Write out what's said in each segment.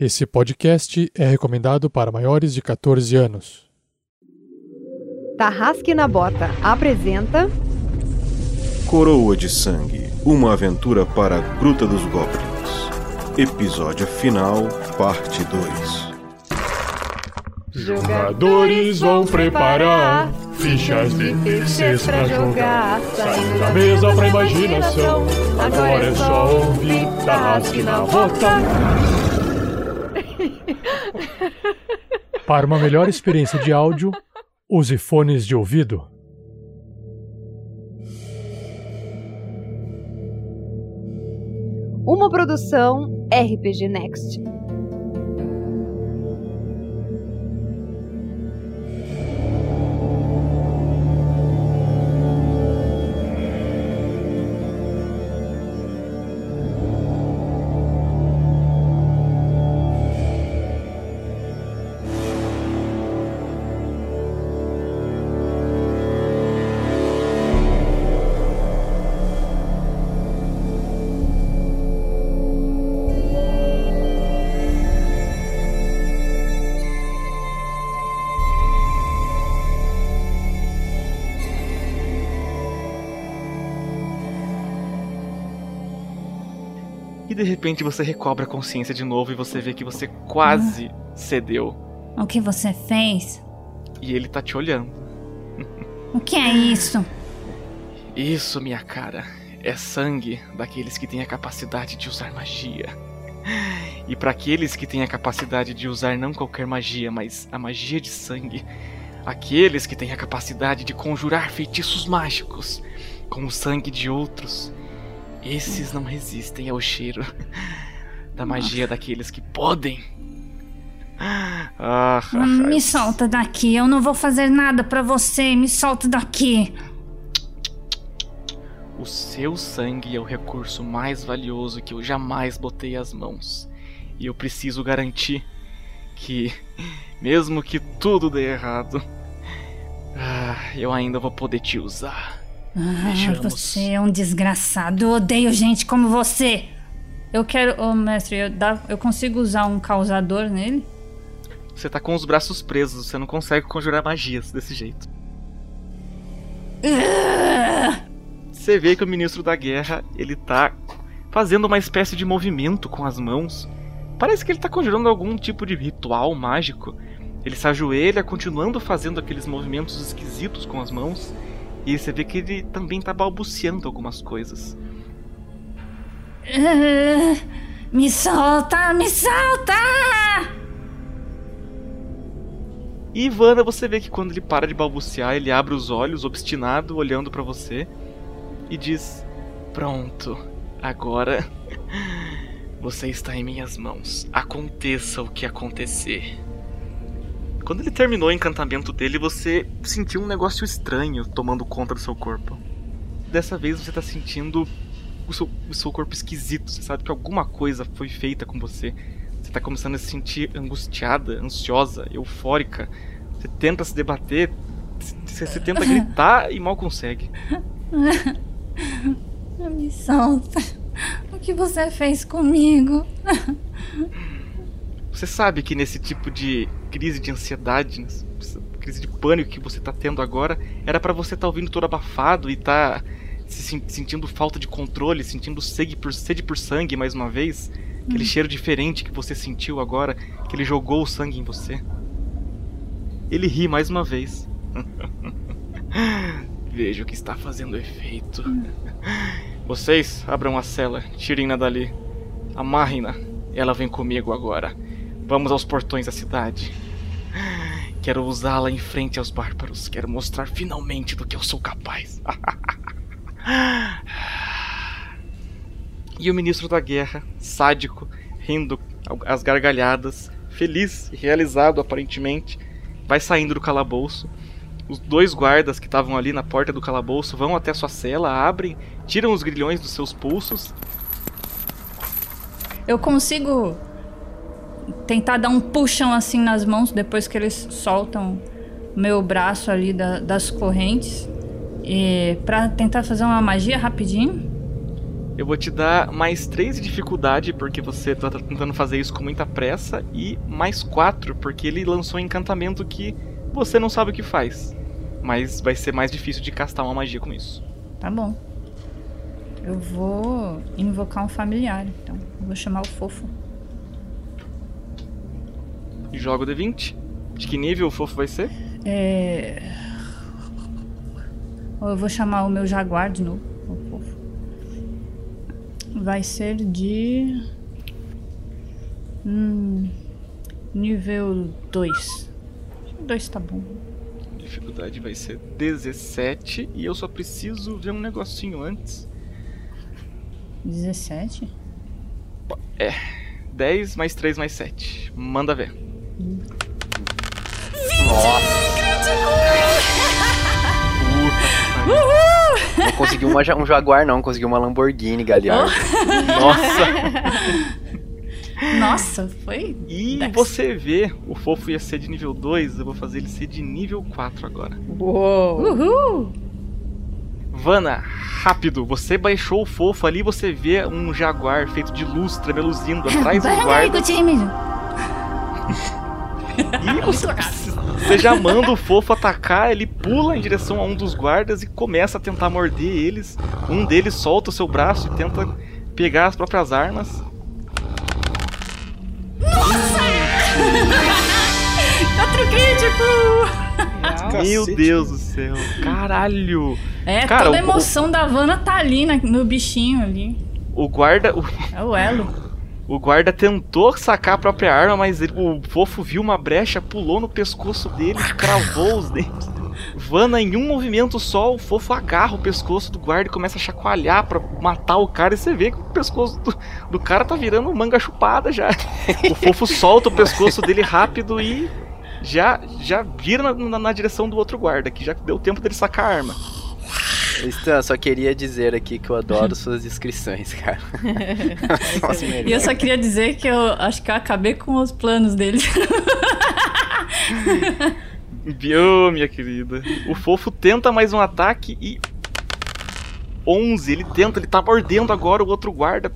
Esse podcast é recomendado para maiores de 14 anos. Tarrasque na Bota apresenta Coroa de Sangue Uma aventura para a Gruta dos Goblins. Episódio final, parte 2. Jogadores vão preparar fichas de terceiros pra jogar. Saindo da mesa pra imaginação. Agora é só ouvir Tarrasque na Bota. Para uma melhor experiência de áudio, use fones de ouvido. uma produção RPG Next. De repente você recobra a consciência de novo e você vê que você quase cedeu. O que você fez? E ele tá te olhando. O que é isso? Isso, minha cara, é sangue daqueles que têm a capacidade de usar magia. E para aqueles que têm a capacidade de usar não qualquer magia, mas a magia de sangue, aqueles que têm a capacidade de conjurar feitiços mágicos com o sangue de outros, esses não resistem ao cheiro da magia daqueles que podem. Ah, Me solta daqui, eu não vou fazer nada pra você. Me solta daqui. O seu sangue é o recurso mais valioso que eu jamais botei as mãos. E eu preciso garantir que, mesmo que tudo dê errado, ah, eu ainda vou poder te usar. Ah, Vejamos. você é um desgraçado. Eu odeio gente como você. Eu quero. Ô, mestre, eu, dá- eu consigo usar um causador nele? Você tá com os braços presos, você não consegue conjurar magias desse jeito. Você vê que o ministro da guerra, ele tá fazendo uma espécie de movimento com as mãos. Parece que ele tá conjurando algum tipo de ritual mágico. Ele se ajoelha, continuando fazendo aqueles movimentos esquisitos com as mãos. E você vê que ele também tá balbuciando algumas coisas. Me solta, me solta! E Ivana, você vê que quando ele para de balbuciar, ele abre os olhos, obstinado, olhando pra você, e diz: Pronto, agora você está em minhas mãos. Aconteça o que acontecer. Quando ele terminou o encantamento dele, você sentiu um negócio estranho tomando conta do seu corpo. Dessa vez você tá sentindo o seu, o seu corpo esquisito. Você sabe que alguma coisa foi feita com você. Você tá começando a se sentir angustiada, ansiosa, eufórica. Você tenta se debater, você, você tenta gritar e mal consegue. Me solta. O que você fez comigo? Você sabe que nesse tipo de crise de ansiedade, nessa crise de pânico que você tá tendo agora, era pra você estar ouvindo todo abafado e tá se sen- sentindo falta de controle, sentindo sede por, sede por sangue mais uma vez. Aquele cheiro diferente que você sentiu agora, que ele jogou o sangue em você. Ele ri mais uma vez. Vejo que está fazendo efeito. Vocês abram a cela, tirem-na dali. Amarrem-na. Ela vem comigo agora. Vamos aos portões da cidade. Quero usá-la em frente aos bárbaros. Quero mostrar finalmente do que eu sou capaz. e o ministro da guerra, sádico, rindo às gargalhadas, feliz e realizado aparentemente, vai saindo do calabouço. Os dois guardas que estavam ali na porta do calabouço vão até sua cela, abrem, tiram os grilhões dos seus pulsos Eu consigo tentar dar um puxão assim nas mãos depois que eles soltam meu braço ali da- das correntes. E pra tentar fazer uma magia rapidinho. Eu vou te dar mais 3 de dificuldade, porque você tá tentando fazer isso com muita pressa, e mais 4, porque ele lançou um encantamento que você não sabe o que faz. Mas vai ser mais difícil de castar uma magia com isso. Tá bom. Eu vou invocar um familiar, então. Eu vou chamar o fofo. Joga o D20. De que nível o fofo vai ser? É. Eu vou chamar o meu jaguar de novo. Vai ser de. Hum. Nível 2. 2 tá bom. Dificuldade vai ser 17. E eu só preciso ver um negocinho antes. 17? 10 mais 3 mais 7. Manda ver. Puta Não conseguiu uma um Jaguar, não. Conseguiu uma Lamborghini, Galhardo. Nossa! Nossa, foi. E Dex. você vê, o fofo ia ser de nível 2, eu vou fazer ele ser de nível 4 agora. Uou! Uhul! Vana, rápido, você baixou o fofo ali, você vê um jaguar feito de luz tremeluzindo atrás do guarda. E você, você já manda o fofo atacar, ele pula em direção a um dos guardas e começa a tentar morder eles. Um deles solta o seu braço e tenta pegar as próprias armas. Outro crítico! Meu Deus do céu, caralho! É, Cara, toda a o- emoção da Vanna tá ali na- no bichinho ali. O guarda, o, É o elo. O guarda tentou sacar a própria arma, mas ele- o fofo viu uma brecha, pulou no pescoço dele, cravou os dentes. Vana, em um movimento só, o fofo agarra o pescoço do guarda e começa a chacoalhar pra matar o cara. E você vê que o pescoço do, do cara tá virando manga chupada já. O fofo solta o pescoço dele rápido e já, já vira na, na- na direção do outro guarda, que já deu tempo dele sacar a arma. Stan, só queria dizer aqui que eu adoro suas descrições, cara. E eu só queria dizer que eu acho que eu acabei com os planos dele. Ô, minha querida. O fofo tenta mais um ataque e. 11. Ele tenta, ele tá mordendo agora o outro guarda.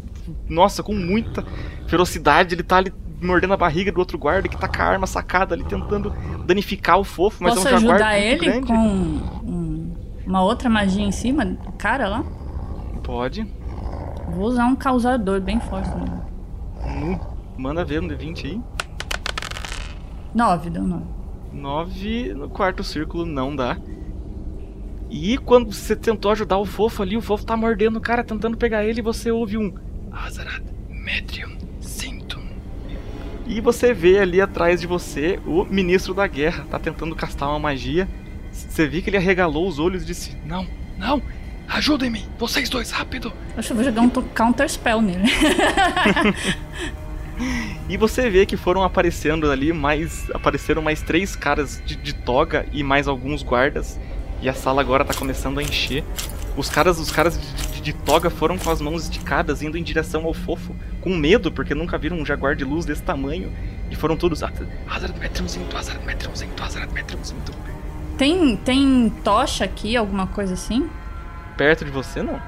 Nossa, com muita ferocidade. Ele tá ali mordendo a barriga do outro guarda que tá com a arma sacada ali tentando danificar o fofo. Mas Posso é um jaguar ajudar muito ele grande. com um- uma outra magia em cima do cara lá? Pode. Vou usar um causador bem forte. Né? Manda ver no D20 aí. 9, deu 9. 9 no quarto círculo não dá. E quando você tentou ajudar o fofo ali, o fofo tá mordendo o cara, tentando pegar ele, e você ouve um Azarat Metrium Sintum. E você vê ali atrás de você o ministro da guerra, tá tentando castar uma magia. Você vê que ele arregalou os olhos e disse: Não, não, ajudem-me, vocês dois, rápido! Acho que eu vou jogar um counter spell nele. E você vê que foram aparecendo ali mais. Apareceram mais três caras de, de toga e mais alguns guardas. E a sala agora tá começando a encher. Os caras, os caras de, de- de toga foram com as mãos esticadas, indo em direção ao fofo, com medo, porque nunca viram um jaguar de luz desse tamanho. E foram todos. Azarat Metrium Zinto, Azarat Metrium Zinto. Tem, tem tocha aqui, alguma coisa assim? Perto de você, não.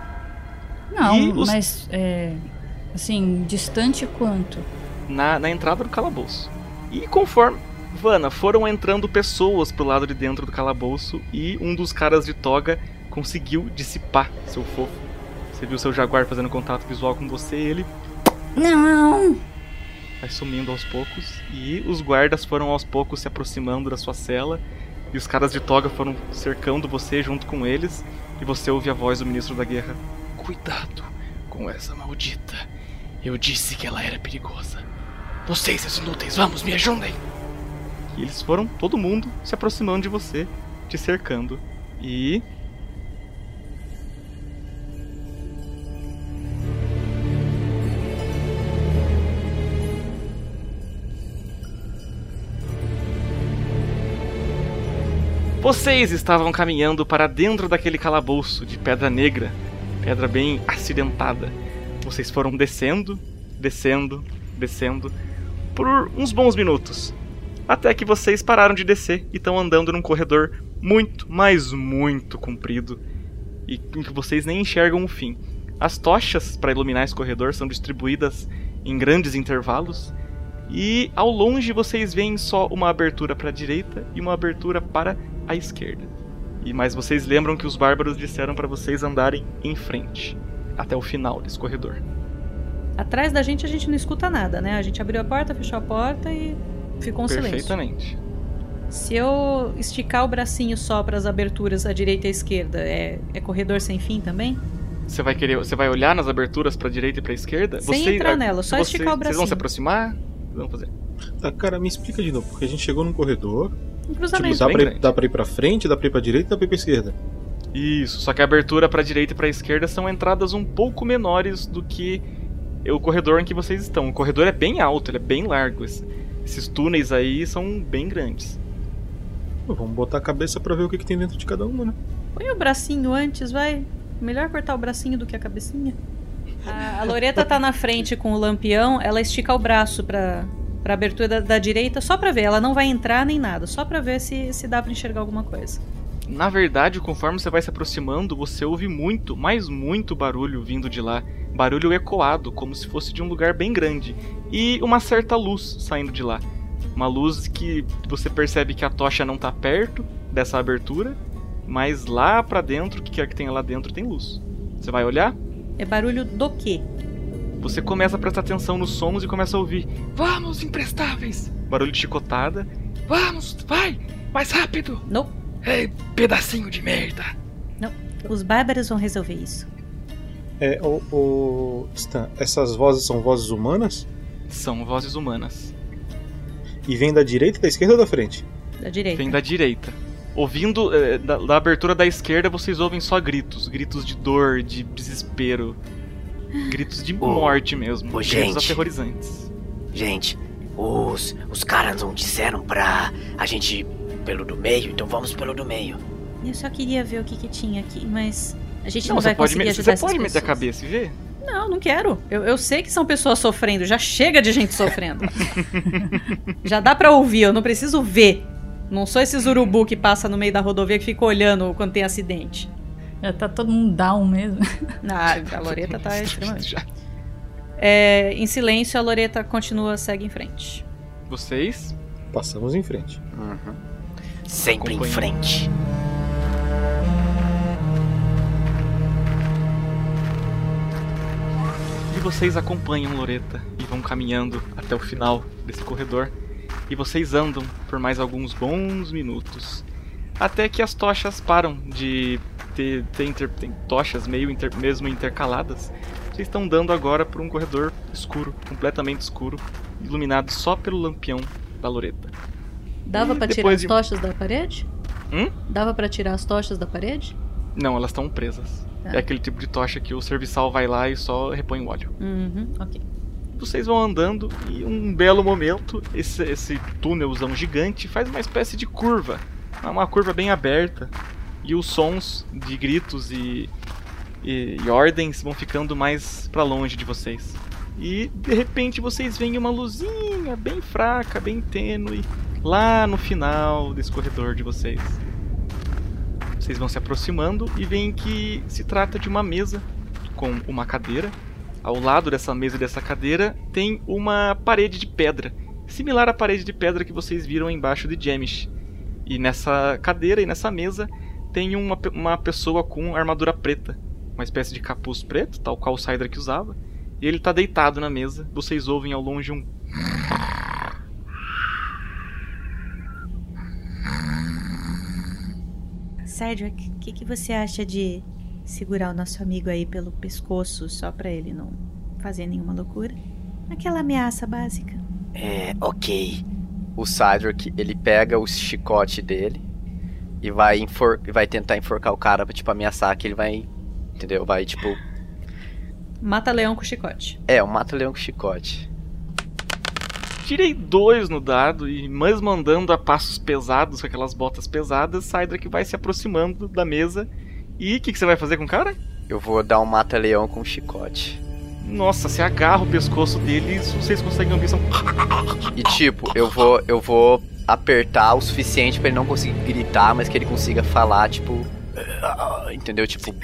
Não, E os- mas é. Assim, distante quanto? na, na entrada do calabouço. E conforme. Vana, foram entrando pessoas pro lado de dentro do calabouço e um dos caras de toga conseguiu dissipar seu fofo. Você viu seu jaguar fazendo contato visual com você ele Não! vai sumindo aos poucos. E os guardas foram aos poucos se aproximando da sua cela. E os caras de toga foram cercando você junto com eles. E você ouve a voz do ministro da guerra: Cuidado com essa maldita. Eu disse que ela era perigosa. Vocês, seus inúteis, vamos, me ajudem! E eles foram, todo mundo, se aproximando de você, te cercando. E. Vocês estavam caminhando para dentro daquele calabouço de pedra negra, pedra bem acidentada. Vocês foram descendo, descendo, descendo, por uns bons minutos. Até que vocês pararam de descer e estão andando num corredor muito, mas muito comprido. E em que vocês nem enxergam o fim. As tochas para iluminar esse corredor são distribuídas em grandes intervalos. E ao longe vocês veem só uma abertura para a direita e uma abertura para a esquerda. E mas vocês lembram que os bárbaros disseram para vocês andarem em frente até o final desse corredor. Atrás da gente a gente não escuta nada, né? A gente abriu a porta, fechou a porta e ficou um silêncio. Perfeitamente. Se eu esticar o bracinho só para as aberturas à direita e à esquerda, é, é corredor sem fim também? Você vai querer, você vai olhar nas aberturas para direita e para esquerda? Sem você, entrar nela, só você- esticar o Vocês vão bracinho. se aproximar? Vamos fazer. Tá, cara, me explica de novo, porque a gente chegou num corredor. Um Tipo, cruzamento. dá bem pra, ir, dá pra ir pra frente, dá pra ir pra direita, dá pra ir pra esquerda. Isso, só que a abertura para direita e para esquerda são entradas um pouco menores do que o corredor em que vocês estão. O corredor é bem alto, ele é bem largo. Esse- Esses túneis aí são bem grandes. Pô, vamos botar a cabeça pra ver o que, que tem dentro de cada uma, né? Põe o bracinho antes, vai. Melhor cortar o bracinho do que a cabecinha. A, a Loreta tá na frente com o lampião, ela estica o braço pra, pra abertura da, da direita só pra ver. Ela não vai entrar nem nada, só pra ver se, se dá pra enxergar alguma coisa. Na verdade, conforme você vai se aproximando, você ouve muito, mas muito barulho vindo de lá. Barulho ecoado, como se fosse de um lugar bem grande. E uma certa luz saindo de lá. Uma luz que você percebe que a tocha não tá perto dessa abertura, mas lá pra dentro, o que quer que tenha lá dentro, tem luz. Você vai olhar? É barulho do quê? Você começa a prestar atenção nos sons e começa a ouvir: Vamos, imprestáveis! Barulho de chicotada. Vamos, vai! Mais rápido! Não, Ei, pedacinho de merda! os bárbaros vão resolver isso. É, o, o Stan, essas vozes são vozes humanas? São vozes humanas. E vem da direita, da esquerda ou da frente? Da direita. Vem da direita. Ouvindo eh, da, da abertura da esquerda, vocês ouvem só gritos. Gritos de dor, de desespero. Gritos de morte mesmo. ô, gritos gente. aterrorizantes. Gente, os, os caras não disseram pra a gente ir pelo do meio, então vamos pelo do meio. Eu só queria ver o que, que tinha aqui, mas a gente Não, não, vai pode, conseguir me- ajudar você essas pode meter a pessoas. cabeça e ver? Não, não quero. Eu, eu sei que são pessoas sofrendo. Já chega de gente sofrendo. já dá pra ouvir, eu não preciso ver. Não sou esses urubu que passa no meio da rodovia que fica olhando quando tem acidente. Já tá todo mundo down mesmo. Ah, a Loreta tá extremamente. Já. É, em silêncio, a Loreta continua, segue em frente. Vocês Passamos em frente. Uhum. Sempre em frente. E vocês acompanham Loreta e vão caminhando até o final desse corredor. E vocês andam por mais alguns bons minutos. Até que as tochas param de ter, ter inter- tem tochas meio inter- mesmo intercaladas. Vocês estão dando agora por um corredor escuro, completamente escuro, iluminado só pelo lampião da Loreta. Dava pra tirar as de- tochas da parede? Hum? Dava pra tirar as tochas da parede? Não, elas estão presas. Tá. É aquele tipo de tocha que o serviçal vai lá e só repõe o óleo. Uhum, ok. Vocês vão andando e um belo momento, esse, esse túnelzão gigante faz uma espécie de curva. É Uma curva bem aberta. E os sons de gritos e, e, e ordens vão ficando mais pra longe de vocês. E de repente vocês veem uma luzinha bem fraca, bem tênue, lá no final desse corredor de vocês. Vocês vão se aproximando e veem que se trata de uma mesa com uma cadeira ao lado dessa mesa e dessa cadeira tem uma parede de pedra, similar à parede de pedra que vocês viram embaixo de Jemish. E nessa cadeira e nessa mesa tem uma, uma pessoa com armadura preta, uma espécie de capuz preto, tal qual o Cydrak usava. E ele tá deitado na mesa. Vocês ouvem ao longe um. Cedric, o que, que você acha de segurar o nosso amigo aí pelo pescoço só pra ele não fazer nenhuma loucura? Aquela ameaça básica. É, ok. O Cydric, ele pega o chicote dele e vai, enfor e vai tentar enforcar o cara pra, tipo, ameaçar que ele vai. Entendeu? Vai, tipo. Mata leão com chicote. É, um mata-leão com chicote. Tirei dois no dado e, mesmo andando a passos pesados com aquelas botas pesadas, Cydrak vai se aproximando da mesa. E o que, que você vai fazer com o cara? Eu vou dar um mata-leão com chicote. Nossa, você agarra o pescoço dele e vocês conseguem ouvir só um E tipo, eu vou. Eu vou apertar o suficiente pra ele não conseguir gritar, mas que ele consiga falar, tipo. "Ah", Entendeu? Tipo.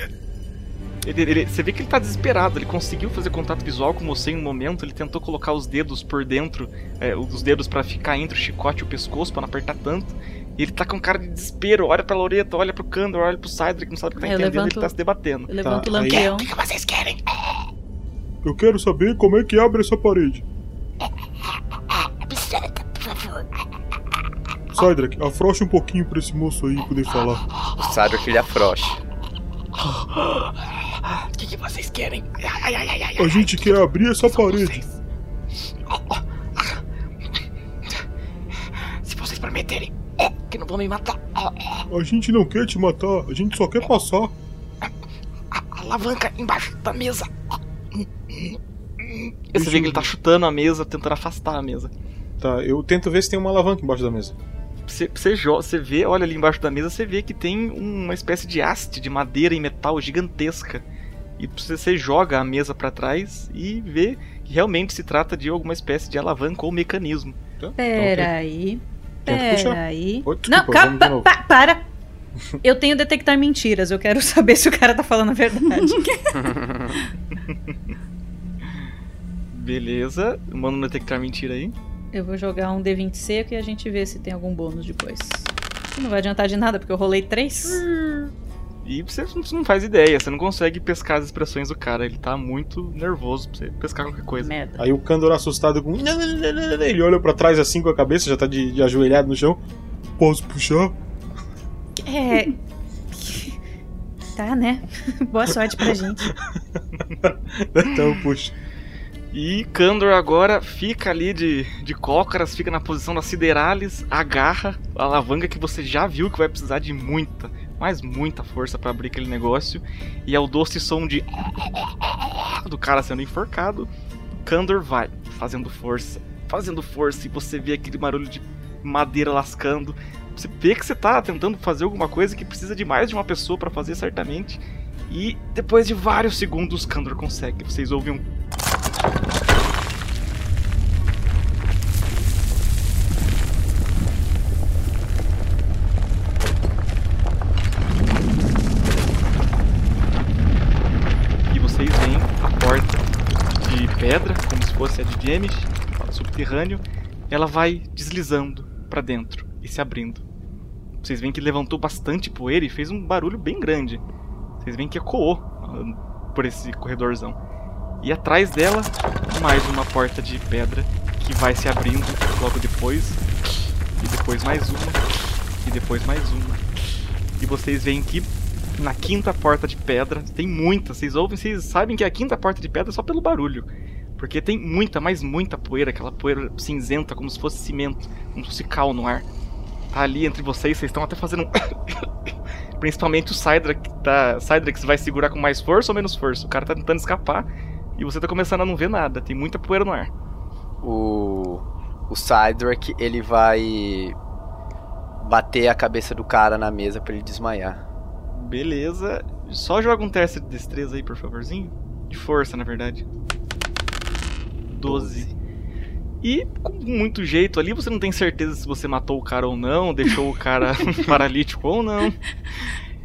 Ele, ele- você vê que ele tá desesperado, ele conseguiu fazer contato visual com você em um momento, ele tentou colocar os dedos por dentro, é, os dedos pra ficar entre o chicote e o pescoço, pra não apertar tanto. E ele tá com cara de desespero, olha pra Loreta, olha pro Kandor, olha pro Cydric, não sabe o que tá É, eu entendendo, levanto- ele tá se debatendo. Eu levanto o aí- lampião. O que, que vocês querem? Eu quero saber como é que abre essa parede. Obserta, por favor. Cydrak, afrouxa um pouquinho pra esse moço aí poder falar. O Cydrak ele afrouxa. O que, que vocês querem? Ai, ai, ai, A gente quer abrir essa parede. vocês. Se vocês prometerem é, que não vão me matar, a, A gente não quer te matar, a gente só quer passar. a alavanca embaixo da mesa. Você vê que ele tá chutando a mesa, tentando afastar a mesa. Tá, eu tento ver se tem uma alavanca embaixo da mesa. Você, você, você vê, olha ali embaixo da mesa, você vê que tem uma espécie de haste de madeira e metal gigantesca. E você, você joga a mesa pra trás e vê que realmente se trata de alguma espécie de alavanca ou mecanismo. Tá? Peraí. Tenta puxar. Peraí. Desculpa, Não, calma, pa- pa- para! Eu tenho detectar mentiras, eu quero saber se o cara tá falando a verdade. Beleza, manda um detectar mentira aí. eu vou jogar um D20 seco e a gente vê se tem algum bônus depois. Não vai adiantar de nada, porque eu rolei 3. E você não- você não faz ideia, você não consegue pescar as expressões do cara. Ele tá muito nervoso pra você pescar qualquer coisa. Merda. Aí o Kandor assustado com. Ele olha pra trás assim com a cabeça, já tá de, de ajoelhado no chão. Posso puxar? É. Tá, né? Boa sorte pra gente. Então puxa. E Kandor agora fica ali de, de cócaras, fica na posição das siderales, agarra a alavanca que você já viu que vai precisar de muita, mas muita força pra abrir aquele negócio. E ao doce som de do cara sendo enforcado, Kandor vai fazendo força, fazendo força, e você vê aquele barulho de madeira lascando. Você vê que você tá tentando fazer alguma coisa que precisa de mais de uma pessoa pra fazer certamente. E depois de vários segundos, Kandor consegue. Vocês ouvem um James, subterrâneo, ela vai deslizando pra dentro e se abrindo. Vocês veem que levantou bastante poeira e fez um barulho bem grande. Vocês veem que ecoou ah, por esse corredorzão. E atrás dela, mais uma porta de pedra que vai se abrindo logo depois. E depois mais uma. E depois mais uma. E vocês veem que na quinta porta de pedra, tem muita, vocês ouvem, vocês sabem que é a quinta porta de pedra só pelo barulho. Porque tem muita, mas muita poeira, aquela poeira cinzenta, como se fosse cimento, como se fosse cal no ar. Tá ali entre vocês, vocês estão até fazendo um. Principalmente o Cydrak, tá, vai segurar com mais força ou menos força? O cara tá tentando escapar e você tá começando a não ver nada, tem muita poeira no ar. O. O ele vai. bater a cabeça do cara na mesa pra ele desmaiar. Beleza. Só joga um teste de destreza aí, por favorzinho. De força, na verdade. 12. E com muito jeito ali, você não tem certeza se você matou o cara ou não, deixou o cara paralítico ou não.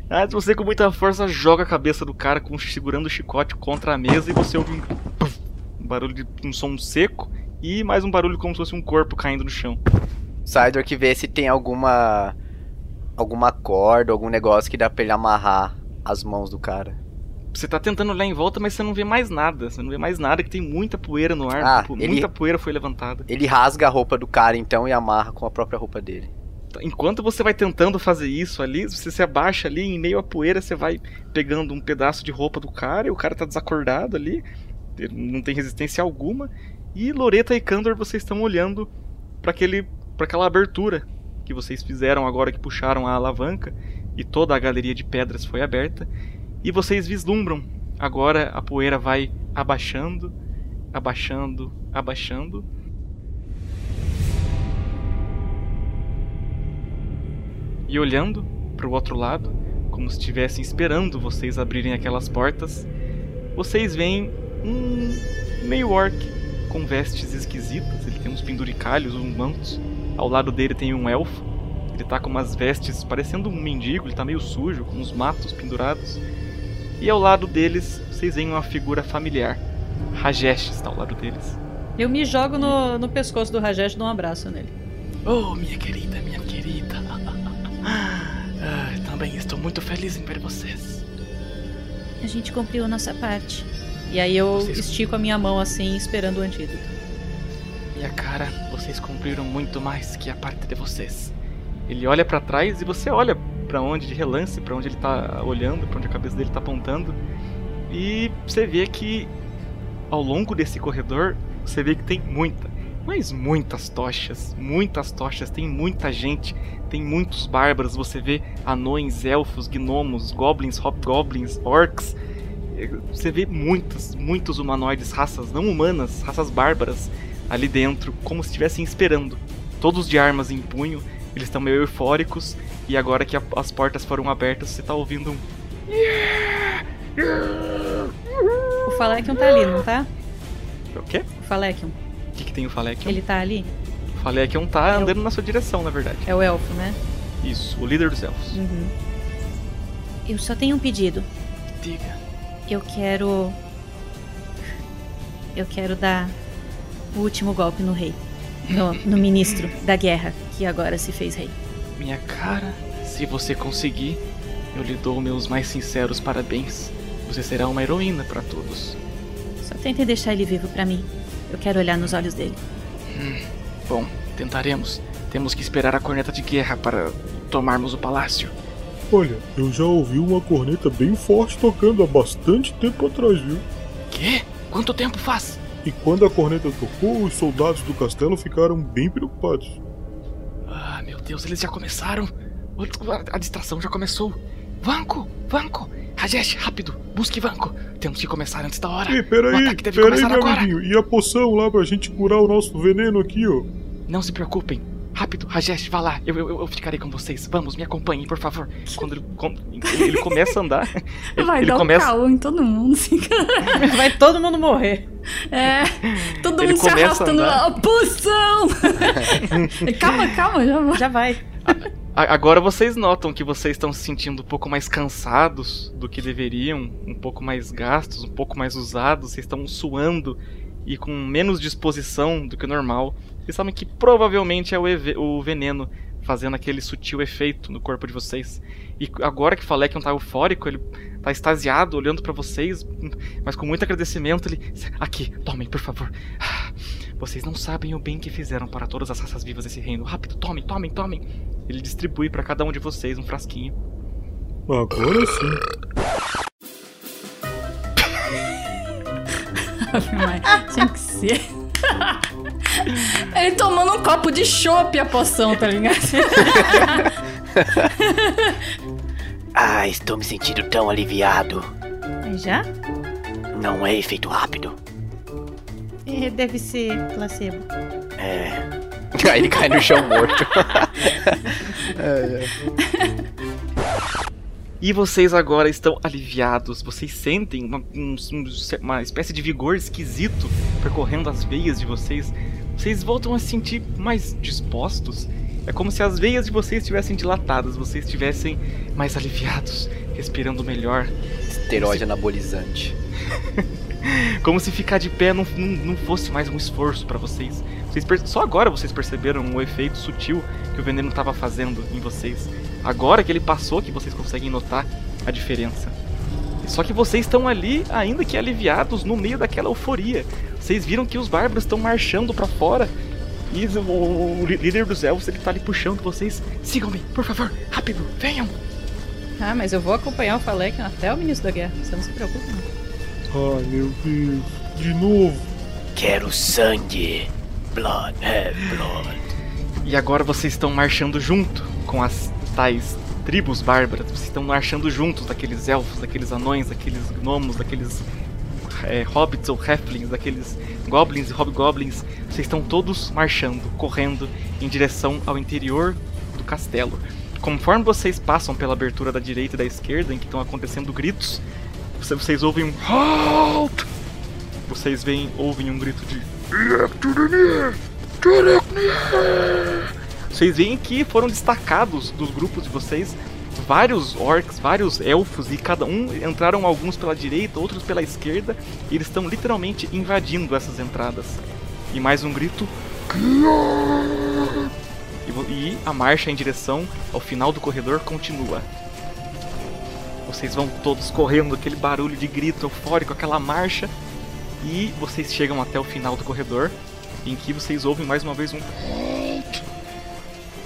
Mas você com muita força joga a cabeça do cara com segurando o chicote contra a mesa e você ouve um, puf, um barulho de um som seco e mais um barulho como se fosse um corpo caindo no chão. Cydrak vê se tem alguma. alguma corda, algum negócio que dá pra ele amarrar as mãos do cara. Você tá tentando olhar em volta, mas você não vê mais nada. Você não vê mais nada, que tem muita poeira no ar. Ah, tipo, ele- Muita poeira foi levantada. Ele rasga a roupa do cara então e amarra com a própria roupa dele. Enquanto você vai tentando fazer isso ali, você se abaixa ali, em meio à poeira, você vai pegando um pedaço de roupa do cara, e o cara tá desacordado ali, não tem resistência alguma. E Loreta e Kandor, vocês estão olhando para aquele para aquela abertura que vocês fizeram agora que puxaram a alavanca e toda a galeria de pedras foi aberta. E vocês vislumbram agora a poeira vai abaixando, abaixando, abaixando. E olhando para o outro lado, como se estivessem esperando vocês abrirem aquelas portas, vocês veem um meio orc com vestes esquisitas. Ele tem uns penduricalhos, uns mantos. Ao lado dele tem um elfo. Ele tá com umas vestes parecendo um mendigo, ele tá meio sujo, com uns matos pendurados. E ao lado deles, vocês veem uma figura familiar. Rajesh está ao lado deles. Eu me jogo no, no pescoço do Rajesh e dou um abraço nele. Oh, minha querida, minha querida. Ah, também estou muito feliz em ver vocês. A gente cumpriu a nossa parte. E aí eu Vocês- estico a minha mão assim, esperando o antídoto. Minha cara, vocês cumpriram muito mais que a parte de vocês. Ele olha pra trás e você olha pra onde de relance, pra onde ele tá olhando, pra onde a cabeça dele tá apontando. E você vê que ao longo desse corredor, você vê que tem muita, mas muitas tochas, muitas tochas, tem muita gente, tem muitos bárbaros, você vê anões, elfos, gnomos, goblins, hobgoblins, orcs. Você vê muitos, muitos humanoides, raças não humanas, raças bárbaras ali dentro, como se estivessem esperando. Todos de armas em punho, eles estão meio eufóricos, e agora que a- as portas foram abertas, você tá ouvindo um. O Falekion tá ali, não tá? O quê? O Falekion. O que, que tem o Falekion? Ele tá ali? O Falekion tá andando na sua direção, na verdade. É o elfo, né? Isso, o líder dos elfos. Uhum. Eu só tenho um pedido. Diga. Eu quero. Eu quero dar o último golpe no rei. No, no ministro da guerra, que agora se fez rei. Minha cara, se você conseguir, eu lhe dou meus mais sinceros parabéns. Você será uma heroína para todos. Só tente deixar ele vivo pra mim. Eu quero olhar nos olhos dele. Bom, tentaremos. Temos que esperar a corneta de guerra para tomarmos o palácio. Olha, eu já ouvi uma corneta bem forte tocando há bastante tempo atrás, viu? Quê? Quanto tempo faz? E quando a corneta tocou, os soldados do castelo ficaram bem preocupados. Ah, meu Deus, eles já começaram. A, a distração já começou. Vanco, Vanco, Rajesh, rápido, busque Vanco. Temos que começar antes da hora. Ei, o peraí, deve peraí, meu agora. amiguinho. E a poção lá pra gente curar o nosso veneno aqui, ó? Não se preocupem. Rápido, Rajesh, vá lá. Eu, eu, eu ficarei com vocês. Vamos, me acompanhem, por favor. Quando ele, com- ele, começa a andar, ele, Vai ele dar começa. um caô em todo mundo, assim, cara. Vai todo mundo morrer. É, todo Ele mundo se a arrastando lá. Poção! calma, calma, já vai. Já vai. A- Agora vocês notam que vocês estão se sentindo um pouco mais cansados do que deveriam, um pouco mais gastos, um pouco mais usados, vocês estão suando e com menos disposição do que o normal. Vocês sabem que provavelmente é o, o veneno fazendo aquele sutil efeito no corpo de vocês. E agora que falei que não tá eufórico, ele tá extasiado, olhando pra vocês, mas com muito agradecimento, ele. Aqui, tomem, por favor. Vocês não sabem o bem que fizeram para todas as raças vivas desse reino. Rápido, tomem, tomem, tomem. Ele distribui pra cada um de vocês um frasquinho. Agora sim. Tinha que ser. Ele tomando um copo de chopp a poção, tá ligado? Ah, estou me sentindo tão aliviado. Já? Não é efeito rápido. É, deve ser placebo. É. Aí ele cai no chão morto. E vocês agora estão aliviados. Vocês sentem uma, um- um- uma espécie de vigor esquisito percorrendo as veias de vocês. Vocês voltam a se sentir mais dispostos. É como se as veias de vocês estivessem dilatadas, vocês estivessem mais aliviados, respirando melhor. Esteroide anabolizante. Como se ficar de pé não, não, não fosse mais um esforço pra vocês. Vocês per- Só agora vocês perceberam o efeito sutil que o veneno estava fazendo em vocês. Agora que ele passou que vocês conseguem notar a diferença. Só que vocês estão ali, ainda que aliviados, no meio daquela euforia. Vocês viram que os bárbaros estão marchando pra fora. E o, o líder dos elfos ele tá ali puxando vocês. Sigam-me, por favor, rápido, venham. Ah, mas eu vou acompanhar o Falekion até o ministro da guerra. Você não se preocupe, não. Ai, meu Deus. De novo. Quero sangue. Blood, have blood. E agora vocês estão marchando junto com as tais tribos bárbaras. Vocês estão marchando juntos daqueles elfos, daqueles anões, daqueles gnomos, daqueles é, hobbits ou halflings, daqueles goblins e hobgoblins. Vocês estão todos marchando, correndo em direção ao interior do castelo. Conforme vocês passam pela abertura da direita e da esquerda, em que estão acontecendo gritos, você- vocês ouvem um halt. Vocês veem, ouvem um grito de vocês veem que foram destacados dos grupos de vocês vários orcs, vários elfos e cada um entraram alguns pela direita, outros pela esquerda, e eles estão literalmente invadindo essas entradas. E mais um grito. E, a marcha em direção ao final do corredor continua. Vocês vão todos correndo, aquele barulho de grito eufórico, aquela marcha, e vocês chegam até o final do corredor, em que vocês ouvem mais uma vez um.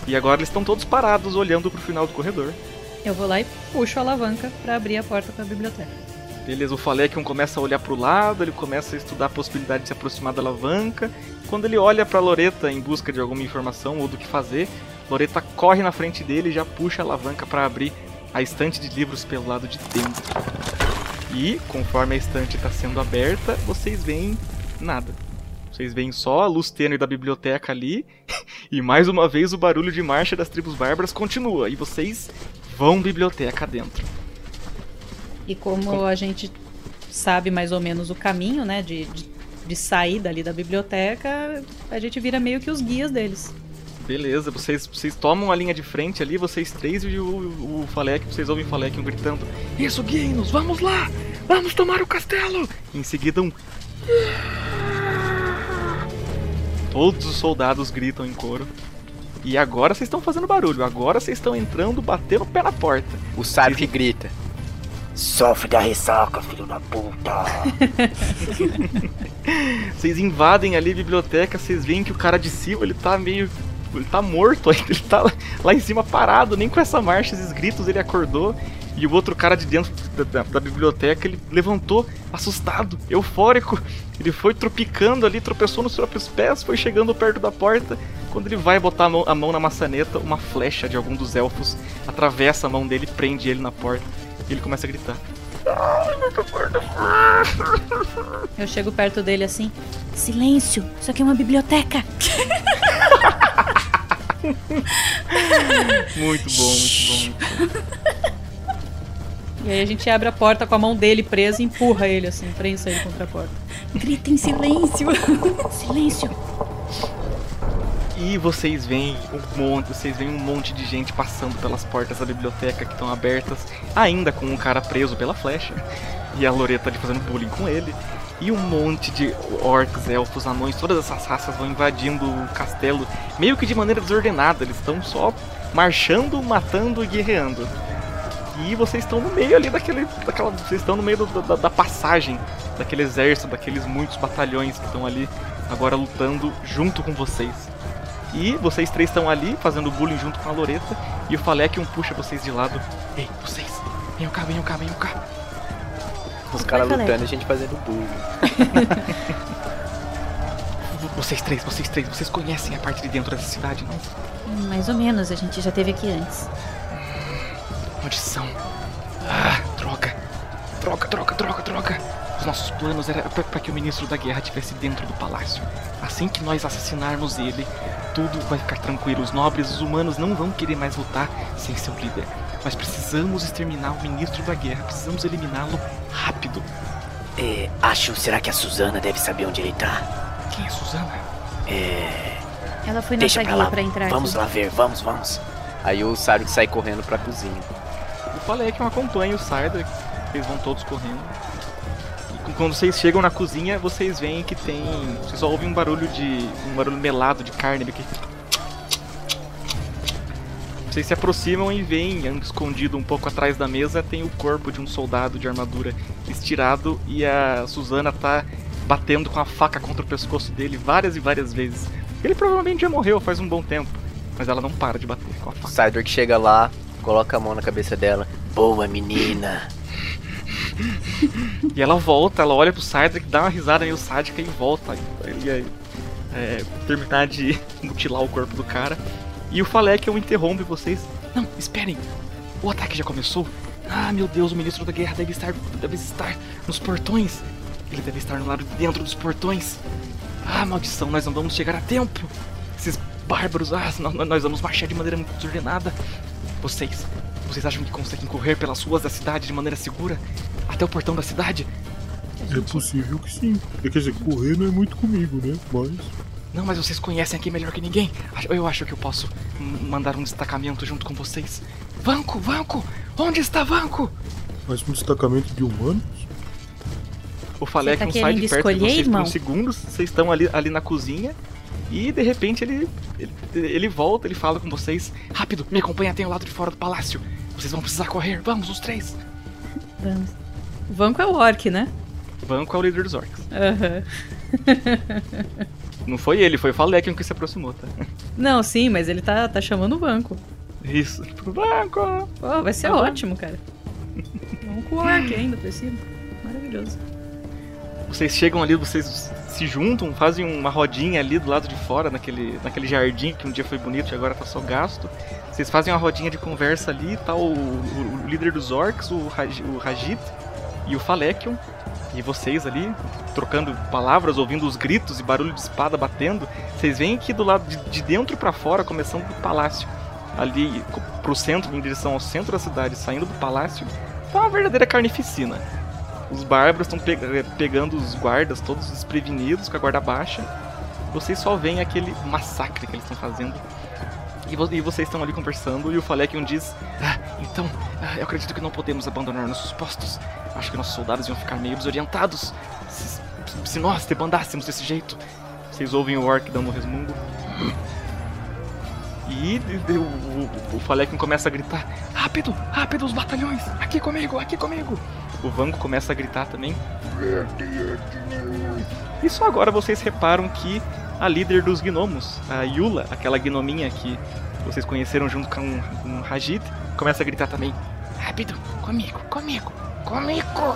E agora eles estão todos parados olhando pro final do corredor. Eu vou lá e puxo a alavanca pra abrir a porta pra biblioteca. Beleza, o Falekion começa a olhar pro lado, ele começa a estudar a possibilidade de se aproximar da alavanca. Quando ele olha pra Loreta em busca de alguma informação ou do que fazer, Loreta corre na frente dele e já puxa a alavanca pra abrir a estante de livros pelo lado de dentro. E, conforme a estante está sendo aberta, vocês veem nada. Vocês veem só a luz tênue da biblioteca ali, e mais uma vez o barulho de marcha das tribos bárbaras continua, e vocês vão biblioteca dentro. E como a gente sabe mais ou menos o caminho, né, de, de, de sair dali da biblioteca, a gente vira meio que os guias deles. Beleza, vocês, vocês tomam a linha de frente ali, vocês três e o, o, o Falek, vocês ouvem o Falek gritando: Isso, guiem-nos, vamos lá! Vamos tomar o castelo! Em seguida, um. Todos os soldados gritam em coro. E agora vocês estão fazendo barulho, agora vocês estão entrando, batendo o pé na porta. O sábio que grita. Sofre da ressaca, filho da puta. Vocês invadem ali a biblioteca, vocês veem que o cara de cima, ele tá meio. Ele tá morto ainda, ele tá lá em cima parado, nem com essa marcha, esses gritos ele acordou. E o outro cara de dentro da, da- da biblioteca, ele levantou, assustado, eufórico. Ele foi tropicando ali, tropeçou nos próprios pés, foi chegando perto da porta. Quando ele vai botar a mão, a mão na maçaneta, uma flecha de algum dos elfos atravessa a mão dele e prende ele na porta. E ele começa a gritar. Eu chego perto dele assim: Silêncio, isso aqui é uma biblioteca. Muito bom, muito bom. E aí a gente abre a porta com a mão dele presa e empurra ele assim, prensa ele contra a porta. Grita em silêncio. Silêncio. E vocês veem um monte, vocês veem um monte de gente passando pelas portas da biblioteca que estão abertas, ainda com um cara preso pela flecha. E a Loreta ali fazendo bullying com ele. E um monte de orcs, elfos, anões, todas essas raças vão invadindo o castelo, meio que de maneira desordenada. Eles estão só marchando, matando e guerreando. E vocês estão no meio ali daquele. daquela. Vocês estão no meio da, da passagem daquele exército, daqueles muitos batalhões que estão ali agora lutando junto com vocês. E vocês três estão ali fazendo bullying junto com a Loreta. E o Falekion puxa vocês de lado. Ei, vocês, venham cá, venham cá, venham cá. Os caras lutando e a gente fazendo bullying. Vocês três, vocês três, vocês conhecem a parte de dentro dessa cidade, não? Mais ou menos, a gente já teve aqui antes. Maldição. Ah, droga. Droga, droga, droga, droga. Os nossos planos eram para que o ministro da guerra estivesse dentro do palácio. Assim que nós assassinarmos ele, tudo vai ficar tranquilo. Os nobres, os humanos não vão querer mais lutar sem seu líder. Nós precisamos exterminar o ministro da guerra. Precisamos eliminá-lo rápido. É, acho, será que a Suzana deve saber onde ele tá? Quem é Suzana? É, Ela foi deixa nossa pra guia lá. pra entrar Vamos aqui. lá ver, vamos, vamos. Aí o sábio que sai correndo pra cozinha. Eu falei que eu acompanho o Sarda, eles vão todos correndo. E quando vocês chegam na cozinha, vocês veem que tem. Vocês só ouvem um barulho de. um barulho melado de carne meio que. Vocês se aproximam e veem, escondido um pouco atrás da mesa, tem o corpo de um soldado de armadura estirado e a Suzana tá batendo com a faca contra o pescoço dele várias e várias vezes. Ele provavelmente já morreu faz um bom tempo, mas ela não para de bater com a faca. Sidor chega lá, coloca a mão na cabeça dela. Boa, menina. E ela volta, ela olha pro Cydric, dá uma risada meio sádica e volta. Ele ia é, terminar de mutilar o corpo do cara. E o Falekion interrompe vocês. Não, esperem! O ataque já começou? Ah, meu Deus, o ministro da guerra deve estar, deve estar nos portões. Ele deve estar no lado de dentro dos portões. Ah, maldição, nós não vamos chegar a tempo. Esses bárbaros, ah, nós, vamos marchar de maneira muito desordenada. Vocês, vocês acham que conseguem correr pelas ruas da cidade de maneira segura? Até o portão da cidade? É possível que sim. Quer dizer, correr não é muito comigo, né? Mas. Não, mas vocês conhecem aqui melhor que ninguém. Eu acho que eu posso mandar um destacamento junto com vocês. Vanco, Vanco! Onde está Vanco? Mas um destacamento de humanos? O Falek tá não sai de perto de escolher, vocês por irmão? uns segundos. Vocês estão ali, ali na cozinha. E de repente ele, ele, ele volta, ele fala com vocês. Rápido, me acompanha até o lado de fora do palácio. Vocês vão precisar correr. Vamos, os três. Vamos. O Vanco é o orc, né? Vanco é o líder dos orcs. Aham. Não foi ele, foi o Falek que se aproximou, tá? Não, sim, mas ele tá, tá chamando o Vanco. Isso. Tipo, Vanco! Pô, vai ser Tá bom. ótimo, cara. Vamos com o orc ainda por cima. Maravilhoso. Vocês chegam ali, vocês se juntam, fazem uma rodinha ali do lado de fora, naquele, naquele jardim que um dia foi bonito e agora tá só gasto. Vocês fazem uma rodinha de conversa ali, tá o, o- o líder dos orcs, o, Raj, o Rajit e o Falekion. E vocês ali, trocando palavras, ouvindo os gritos e barulho de espada batendo. Vocês veem que do lado de, de dentro pra fora, começando do palácio, ali pro centro, em direção ao centro da cidade, saindo do palácio, tá uma verdadeira carnificina. Os bárbaros estão pegando os guardas todos desprevenidos, com a guarda baixa. Vocês só veem aquele massacre que eles estão fazendo. E, vo- e vocês estão ali conversando e o Falekion diz: Ah, então, ah, eu acredito que não podemos abandonar nossos postos. Acho que nossos soldados iam ficar meio desorientados se, se nós debandássemos desse jeito. Vocês ouvem o Orc dando um resmungo. E o, o, o Falekion começa a gritar: Rápido, rápido, os batalhões! Aqui comigo, aqui comigo! O Vanco começa a gritar também. E só agora vocês reparam que a líder dos gnomos, a Yula, aquela gnominha que vocês conheceram junto com, com o Rajit, começa a gritar também: Rápido, comigo, comigo, comigo!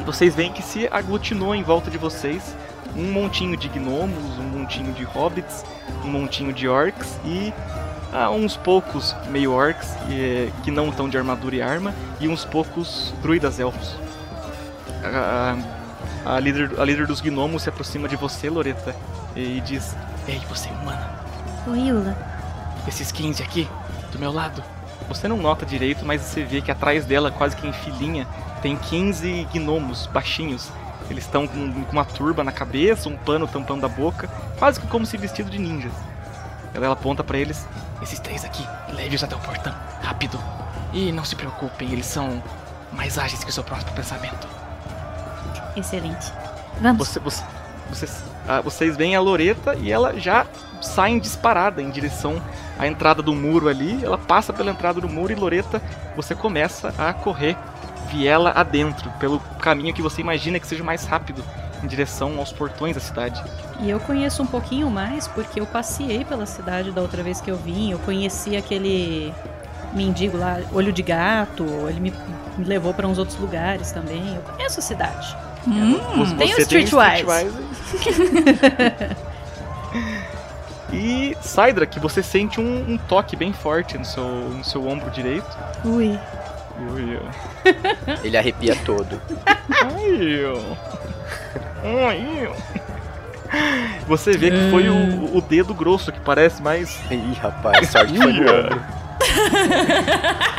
E vocês veem que se aglutinou em volta de vocês um montinho de gnomos, um montinho de hobbits, um montinho de orcs e ah, uns poucos meio orcs eh, que não estão de armadura e arma e uns poucos druidas elfos. A, a- a líder, a líder dos gnomos se aproxima de você, Loreta, e diz: Ei, você humana, Oi, Yula. esses 15 aqui, do meu lado. Você não nota direito, mas você vê que atrás dela, quase que em filinha, tem 15 gnomos baixinhos. Eles estão com, com uma turba na cabeça, um pano tampando a boca, quase que como se vestido de ninjas. Ela, ela aponta pra eles: Esses três aqui, leve-os até o portão, rápido. E não se preocupem, eles são mais ágeis que o seu próprio pensamento. Excelente. Vamos. Você, você- vocês, ah, vocês veem a Loreta e ela já sai disparada em direção à entrada do muro ali. Ela passa pela entrada do muro e Loreta, você começa a correr viela adentro, pelo caminho que você imagina que seja mais rápido, em direção aos portões da cidade. E eu conheço um pouquinho mais porque eu passei pela cidade da outra vez que eu vim. Eu conheci aquele mendigo lá, olho de gato. Ele me, me levou pra uns outros lugares também. Eu conheço a cidade. Você- tem o Streetwise. Streetwise. e Saidra, que você sente um, um toque bem forte no seu, no seu ombro direito. Ui. Ui. Ele arrepia todo. Ai, ó. Você vê que foi o, o dedo grosso que parece mais. Ih, rapaz, sorte foi no Ui, ombro.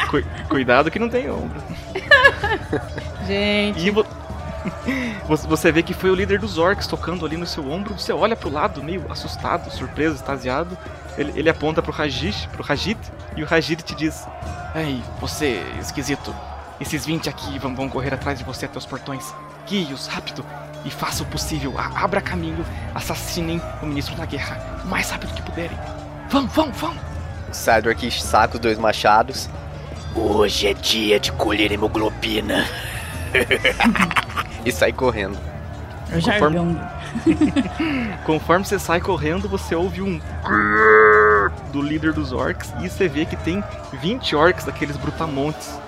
Cu- cuidado que não tem ombro. Gente. E vo- você- vê que foi o líder dos orcs tocando ali no seu ombro. Você olha pro lado, meio assustado, surpreso, extasiado. Ele, ele aponta pro Rajish, pro Rajit, e o Rajit te diz: Ei, você, esquisito. Esses 20 aqui vão, vão correr atrás de você até os portões. Guie-os, rápido, e faça o possível. A- abra caminho, assassinem o ministro da guerra o mais rápido que puderem. Vão, vão, vão! O Sidor aqui saca os dois machados. Hoje é dia de colher hemoglobina. e sai correndo. O jargão. Conforme você sai correndo, você ouve um do líder dos orcs e você vê que tem 20 orcs daqueles brutamontes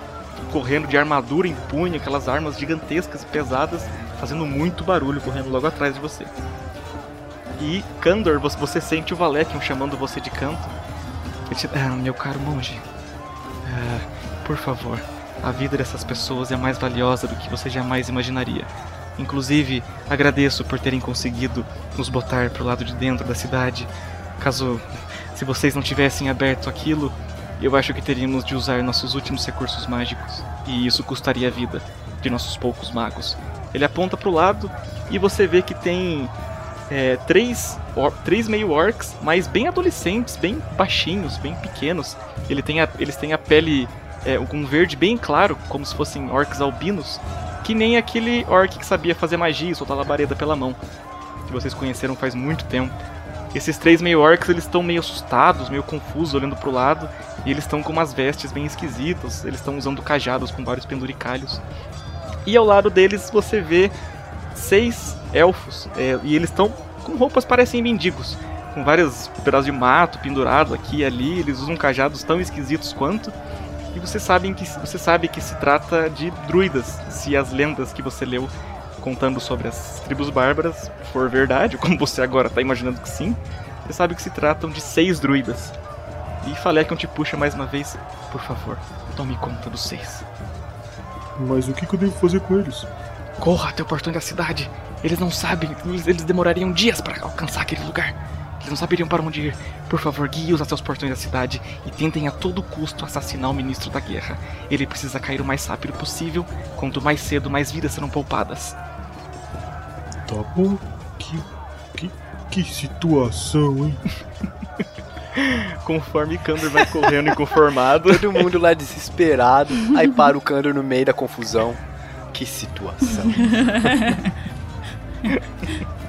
correndo de armadura em punho, aquelas armas gigantescas e pesadas, fazendo muito barulho correndo logo atrás de você. E Kandor, você, você sente o Valekion chamando você de canto. Ele te, ah, meu caro monge, ah, por favor, a vida dessas pessoas é mais valiosa do que você jamais imaginaria. Inclusive, agradeço por terem conseguido nos botar pro lado de dentro da cidade. Caso, se vocês não tivessem aberto aquilo, eu acho que teríamos de usar nossos últimos recursos mágicos. E isso custaria a vida de nossos poucos magos. Ele aponta pro lado e você vê que tem é, três, or- três meio orcs, mas bem adolescentes, bem baixinhos, bem pequenos. Ele tem a- eles têm a pele é, um verde bem claro, como se fossem orcs albinos, que nem aquele orc que sabia fazer magia e soltar labareda pela mão, que vocês conheceram faz muito tempo. Esses três meio orcs, eles estão meio assustados, meio confusos, olhando pro lado, e eles estão com umas vestes bem esquisitas, eles estão usando cajados com vários penduricalhos. E ao lado deles você vê seis elfos, é, e eles estão com roupas parecem mendigos, com vários pedaços de mato pendurado aqui e ali, eles usam cajados tão esquisitos quanto. E você sabe que você sabe que se trata de druidas, se as lendas que você leu contando sobre as tribos bárbaras for verdade, como você agora está imaginando que sim, você sabe que se tratam de seis druidas. E Falekion te puxa mais uma vez, por favor, tome conta dos seis. Mas o que, que eu devo fazer com eles? Corra até o portão da cidade. Eles não sabem, eles, eles demorariam dias para alcançar aquele lugar. Eles não saberiam para onde ir. Por favor, guie-os até os portões da cidade e tentem a todo custo assassinar o ministro da guerra. Ele precisa cair o mais rápido possível. Quanto mais cedo, mais vidas serão poupadas. Tá bom. Que, que, que situação, hein? Conforme Kandor vai correndo inconformado. Todo mundo lá desesperado. Aí para o Kandor no meio da confusão. Que situação.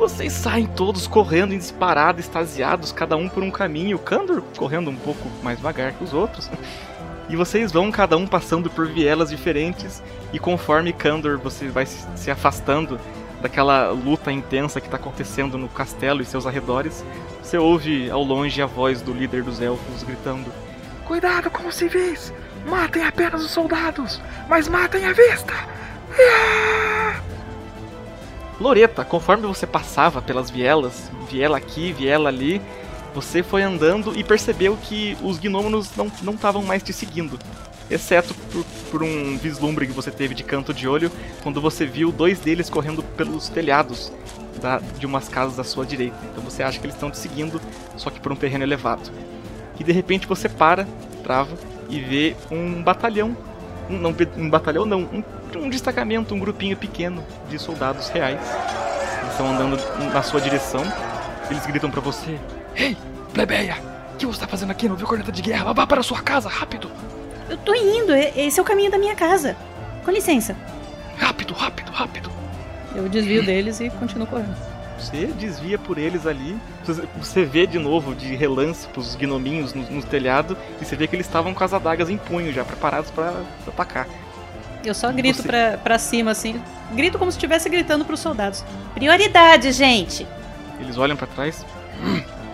vocês saem todos correndo em disparada, extasiados, cada um por um caminho. Kandor correndo um pouco mais devagar que os outros. E vocês vão cada um passando por vielas diferentes. E conforme Kandor você vai se afastando daquela luta intensa que está acontecendo no castelo e seus arredores, você ouve ao longe a voz do líder dos elfos gritando: Cuidado com os civis! Matem apenas os soldados, mas matem à vista! Loreta, conforme você passava pelas vielas, viela aqui, viela ali, você foi andando e percebeu que os gnomos não estavam mais te seguindo. Exceto por, por um vislumbre que você teve de canto de olho, quando você viu dois deles correndo pelos telhados da- de umas casas à sua direita. Então você acha que eles estão te seguindo, só que por um terreno elevado. E de repente você para, trava e vê um batalhão. Um, não, um batalhão não, um, um destacamento, um grupinho pequeno de soldados reais. Eles estão andando na sua direção. Eles gritam pra você: Ei, plebeia! O que você está fazendo aqui? Não viu corneta de guerra? Vá para a sua casa, rápido! Eu tô indo, e- esse é o caminho da minha casa. Com licença. Rápido, rápido, rápido! Eu desvio deles e continuo correndo. Você desvia por eles ali. Você- vê de novo, de relance, os gnominhos no, no telhado. E você vê que eles estavam com as adagas em punho, já preparados para atacar. Eu só grito Você- pra, pra cima, assim. Grito como se estivesse gritando pros soldados. Prioridade, gente! Eles olham para trás.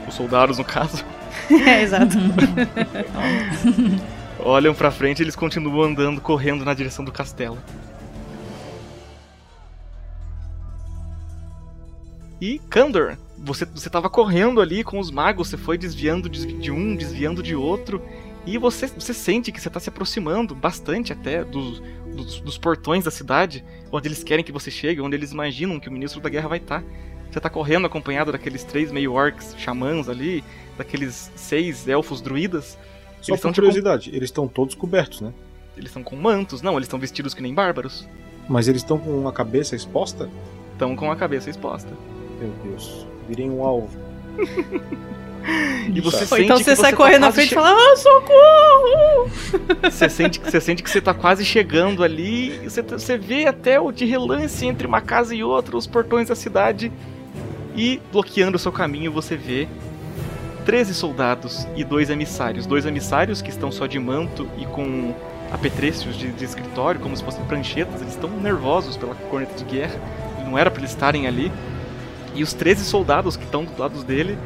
Os soldados, no caso. é, exato. olham pra frente e eles continuam andando, correndo na direção do castelo. E Kandor, você, você tava correndo ali com os magos, você foi desviando de um, desviando de outro, e você, você sente que você tá se aproximando bastante até dos, dos, dos portões da cidade, onde eles querem que você chegue, onde eles imaginam que o ministro da guerra vai estar. Você tá correndo acompanhado daqueles três meio orcs xamãs ali, daqueles seis elfos druidas. Só Eles por curiosidade, eles estão todos cobertos, né? Eles estão com mantos, não, eles estão vestidos que nem bárbaros. Mas eles estão com a cabeça exposta? Estão com a cabeça exposta. Meu Deus, virem um alvo. E você Ou sente então que você sai tá correndo na quase frente e fala, ah, socorro! Você sente, você sente que você tá quase chegando ali. Você, tá- você vê até o de relance entre uma casa e outra, os portões da cidade. E bloqueando o seu caminho, você vê 13 soldados e dois emissários. Dois emissários que estão só de manto e com apetrechos de, de escritório, como se fossem pranchetas. Eles estão nervosos pela corneta de guerra. Não era para eles estarem ali. E os 13 soldados que estão do lado dele,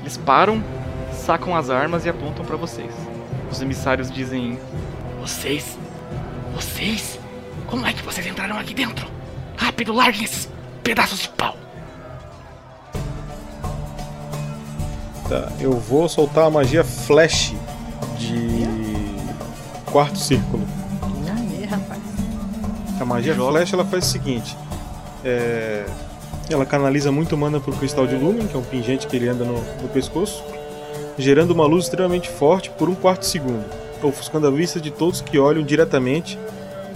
eles param, sacam as armas e apontam para vocês. Os emissários dizem: Vocês. Vocês? Como é que vocês entraram aqui dentro? Rápido, larguem esses pedaços de pau. Tá, eu vou soltar a magia Flash de quarto círculo. Aí, rapaz. A magia Flash ela faz o seguinte: é, Ela canaliza muito mana pro cristal de Lumen, que é um pingente que ele anda no, no pescoço, gerando uma luz extremamente forte por um quarto de segundo, ofuscando a vista de todos que olham diretamente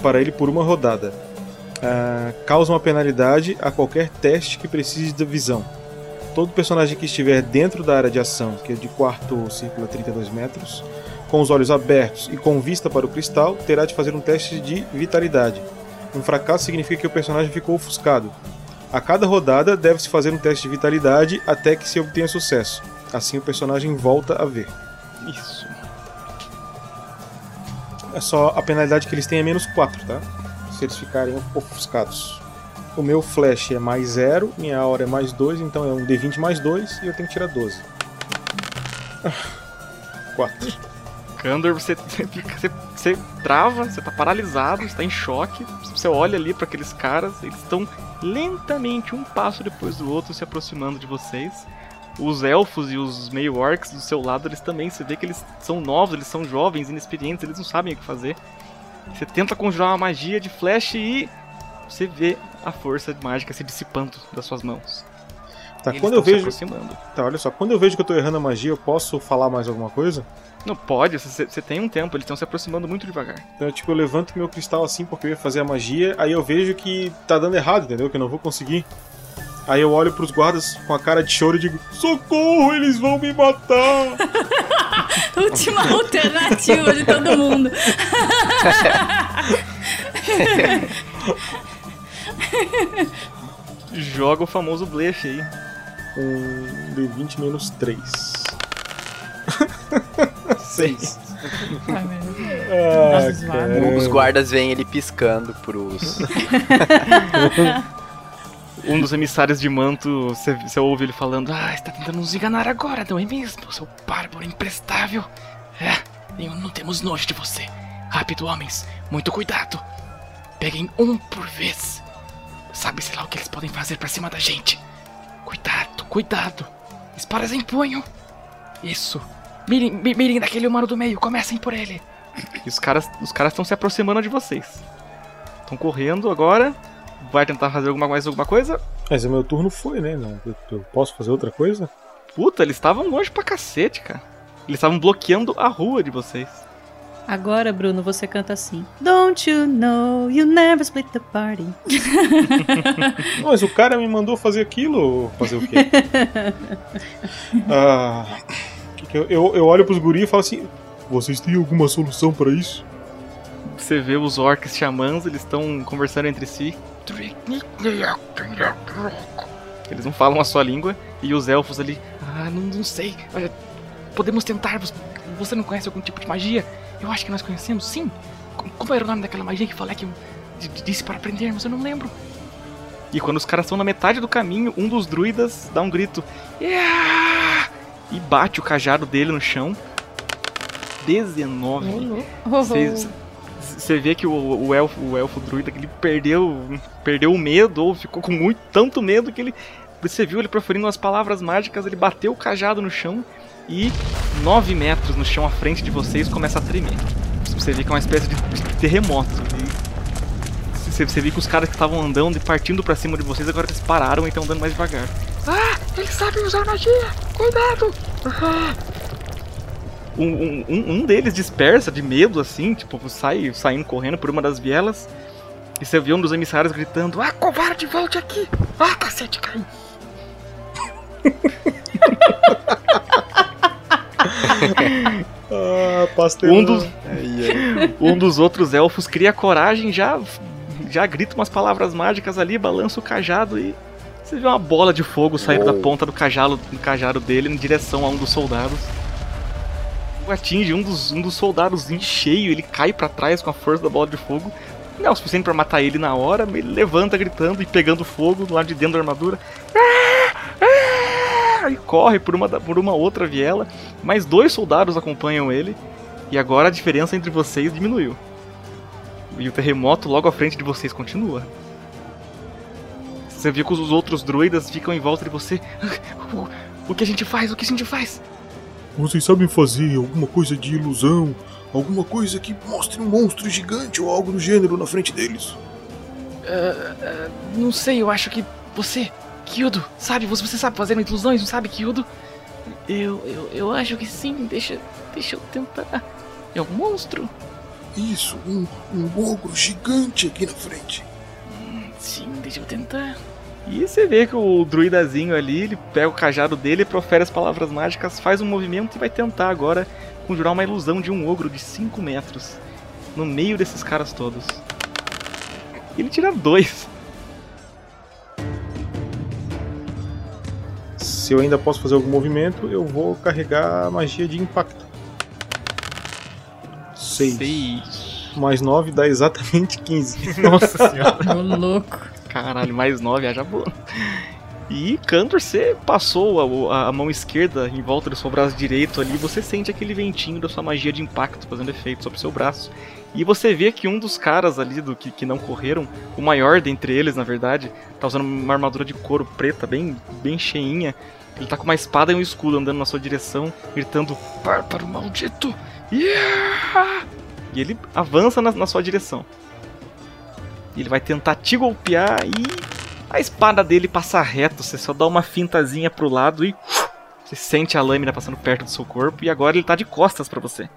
para ele por uma rodada. Ah, causa uma penalidade a qualquer teste que precise da visão. Todo personagem que estiver dentro da área de ação, que é de quarto círculo a 32 metros, com os olhos abertos e com vista para o cristal, terá de fazer um teste de vitalidade. Um fracasso significa que o personagem ficou ofuscado. A cada rodada deve-se fazer um teste de vitalidade até que se obtenha sucesso. Assim o personagem volta a ver. Isso. É só a penalidade que eles têm é menos 4, tá? Se eles ficarem ofuscados. O meu flash é mais 0, minha aura é mais 2, então é um D20 mais 2 e eu tenho que tirar 12. 4. Kandor, você, você, fica- você, você trava, você tá paralisado, você tá em choque. Você olha ali para aqueles caras, eles estão lentamente, um passo depois do outro, se aproximando de vocês. Os elfos e os meio orcs do seu lado, eles também, você vê que eles são novos, eles são jovens, inexperientes, eles não sabem o que fazer. Você tenta conjurar uma magia de flash e você vê a força mágica se dissipando das suas mãos. Tá, Eles quando eu vejo. Tá, olha só, quando eu vejo que eu tô errando a magia, eu posso falar mais alguma coisa? Não pode, você, tem um tempo, eles estão se aproximando muito devagar. Então, tipo, eu levanto meu cristal assim porque eu ia fazer a magia, aí eu vejo que tá dando errado, entendeu? Que eu não vou conseguir. Aí eu olho pros guardas com a cara de choro e digo: Socorro, eles vão me matar! Última alternativa de todo mundo. Joga o famoso blefe aí. Um D20 menos 3. 6. Ai. Ah. Os guardas veem ele piscando pros. Um dos emissários de manto, você, você ouve ele falando: Ah, está tentando nos enganar agora, não é mesmo, seu bárbaro imprestável? É, não temos nojo de você. Rápido, homens, muito cuidado. Peguem um por vez. Sabe-se lá o que eles podem fazer pra cima da gente. Cuidado, cuidado. Espadas em punho. Isso. Mirem, mi- mirem daquele humano do meio, comecem por ele. E os caras os caras estão se aproximando de vocês. Estão correndo agora. Vai tentar fazer alguma mais alguma coisa? Mas o meu turno foi, né? Não, eu, eu posso fazer outra coisa? Puta, eles estavam longe pra cacete, cara. Eles estavam bloqueando a rua de vocês. Agora, Bruno, você canta assim. Don't you know you never split the party? Mas o cara me mandou fazer aquilo. Fazer o quê? ah, eu, eu, olho pros guri e falo assim: Vocês têm alguma solução pra isso? Você vê os orcs xamãs, eles estão conversando entre si. Eles não falam a sua língua. E os elfos ali. Ah, não, não sei. Podemos tentar. Você- não conhece algum tipo de magia? Eu acho que nós conhecemos, sim. Co- Como era o nome daquela magia que falei que disse para aprendermos? Eu não lembro. E quando os caras estão na metade do caminho, um dos druidas dá um grito. "Yeah!" E bate o cajado dele no chão. 19. Vocês- Você vê que o, o elfo, o elfo druida, que ele perdeu, perdeu o medo, ou ficou com muito, tanto medo que ele. Você viu ele proferindo umas palavras mágicas, ele bateu o cajado no chão e 9 metros no chão à frente de vocês começa a tremer. Você vê que é uma espécie de terremoto. Você, você vê que os caras que estavam andando e partindo pra cima de vocês agora eles pararam e estão andando mais devagar. Eles sabem usar magia! Cuidado! Ah, Um, um, um- um deles dispersa de medo, assim, tipo, sai saindo correndo por uma das vielas. E você vê um dos emissários gritando: Ah, covarde, volte aqui! Ah, cacete, caiu! Ah, pastelão. um dos, um dos outros elfos cria coragem, já, já grita umas palavras mágicas ali, balança o cajado e você vê uma bola de fogo saindo da ponta do cajado, do cajado dele em direção a um dos soldados. Atinge um dos, um dos soldados em cheio, ele cai pra trás com a força da bola de fogo. Não é o suficiente pra matar ele na hora, mas ele levanta gritando e pegando fogo do lado de dentro da armadura. E corre por uma, por uma outra viela. Mais dois soldados acompanham ele. E agora a diferença entre vocês diminuiu. E o terremoto logo à frente de vocês continua. Você viu que os outros druidas ficam em volta de você. O, que a gente faz? O que a gente faz? Vocês sabem fazer alguma coisa de ilusão? Alguma coisa que mostre um monstro gigante ou algo do gênero na frente deles? Não sei, eu acho que você. Kyudo, sabe, você, você sabe fazer ilusões, não sabe, Kyudo? Eu, eu, eu acho que sim, deixa, deixa eu tentar. É um monstro? Isso, um, um ogro gigante aqui na frente. Sim, deixa eu tentar. E você vê que o druidazinho ali, ele pega o cajado dele, profere as palavras mágicas, faz um movimento e vai tentar agora conjurar uma ilusão de um ogro de 5 metros no meio desses caras todos. Ele tira dois. Se eu ainda posso fazer algum movimento, eu vou carregar a magia de impacto. 6. Seis. Mais 9 dá exatamente 15. Nossa senhora. Ô, louco. Caralho, mais 9, haja boa. E Cantor, você passou a, a mão esquerda em volta do seu braço direito ali, você sente aquele ventinho da sua magia de impacto fazendo efeito sobre o seu braço. E você vê que um dos caras ali do que, que não correram, o maior dentre eles, na verdade, tá usando uma armadura de couro preta, bem, bem cheinha. Ele tá com uma espada e um escudo andando na sua direção, gritando: Bárbaro maldito! Yeah! E ele avança na, na sua direção. Ele vai tentar te golpear e a espada dele passa reto. Você só dá uma fintazinha pro lado e você sente a lâmina passando perto do seu corpo. E agora ele tá de costas pra você.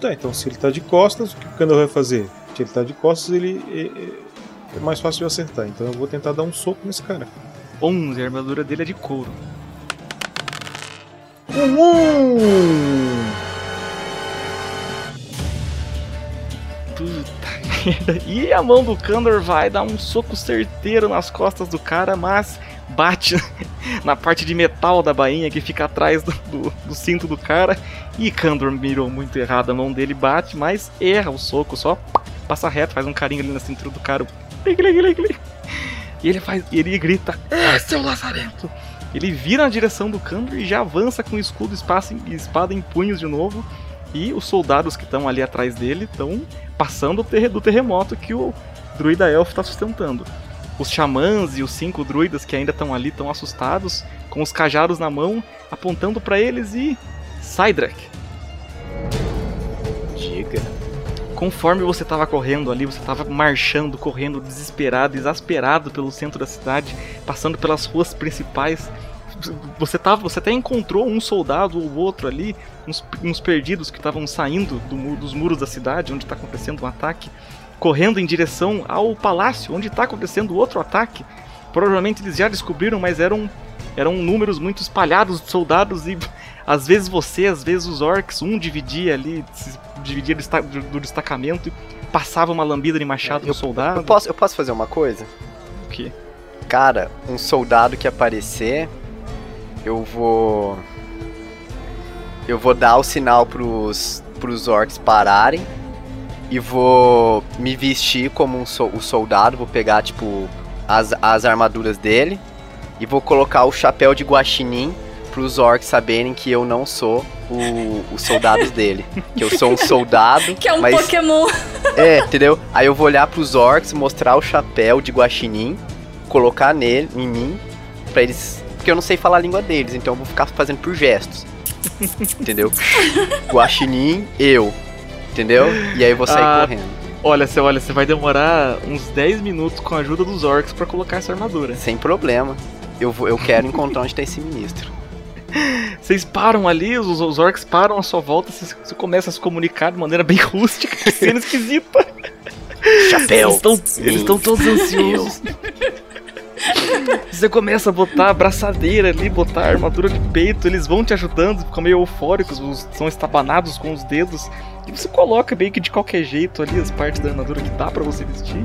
Tá, então se ele tá de costas, o que o Kandor vai fazer? Se ele tá de costas, ele é, é- é mais fácil de eu acertar. Então eu vou tentar dar um soco nesse cara. 11, a armadura dele é de couro. Um! Puta merda. E a mão do Kandor vai dar um soco certeiro nas costas do cara, mas bate na parte de metal da bainha que fica atrás do, do- do cinto do cara. E Kandor mirou muito errado. A mão dele bate, mas erra o soco, só passa reto, faz um carinho ali na cintura do cara. E ele faz. ele grita: É, seu lazarento! Ele vira na direção do Kandor e já avança com escudo espaço espada em punhos de novo. E os soldados que estão ali atrás dele estão passando do terremoto que o druida elfo está sustentando. Os xamãs e os cinco druidas que ainda estão ali estão assustados, com os cajados na mão, apontando para eles e. Cydrak, Diga. conforme você estava correndo ali, você estava marchando, correndo desesperado, exasperado pelo centro da cidade, passando pelas ruas principais. Você, tava, você até encontrou um soldado ou outro ali, uns, uns perdidos que estavam saindo do dos muros da cidade, onde está acontecendo um ataque, correndo em direção ao palácio, onde está acontecendo outro ataque. Provavelmente eles já descobriram, mas eram, eram números muito espalhados de soldados e às vezes você, às vezes os orcs, um dividia ali, se dividia do, desta- do- do destacamento e passava uma lambida de machado no soldado. Eu posso, eu posso fazer uma coisa? O quê? Cara, um soldado que aparecer, eu vou. Eu vou dar o sinal pros, pros orcs pararem. E vou me vestir como um so- o soldado. Vou pegar, tipo, as, as armaduras dele. E vou colocar o chapéu de guaxinim pros orcs saberem que eu não sou o, os soldados dele. Que eu sou um soldado. Que é um mas Pokémon. é, entendeu? Aí eu vou olhar pros orcs, mostrar o chapéu de guaxinim, colocar nele, em mim, pra eles. Porque eu não sei falar a língua deles, então eu vou ficar fazendo por gestos. entendeu? Guaxinim, eu. Entendeu? E aí eu vou sair Ah, correndo. Olha, você olha, você vai demorar uns 10 minutos com a ajuda dos orcs pra colocar essa armadura. Sem problema. Eu, vou, eu quero encontrar onde tá esse ministro. Vocês param ali, os, os orcs param à sua volta, você, você começa a se comunicar de maneira bem rústica, cena esquisita. Chapéu! Eles estão eles estão todos ansiosos. Você começa a botar braçadeira ali, botar armadura de peito, eles vão te ajudando, ficam meio eufóricos, os- são estabanados com os dedos. E você coloca meio que de qualquer jeito ali as partes da armadura que dá pra você vestir.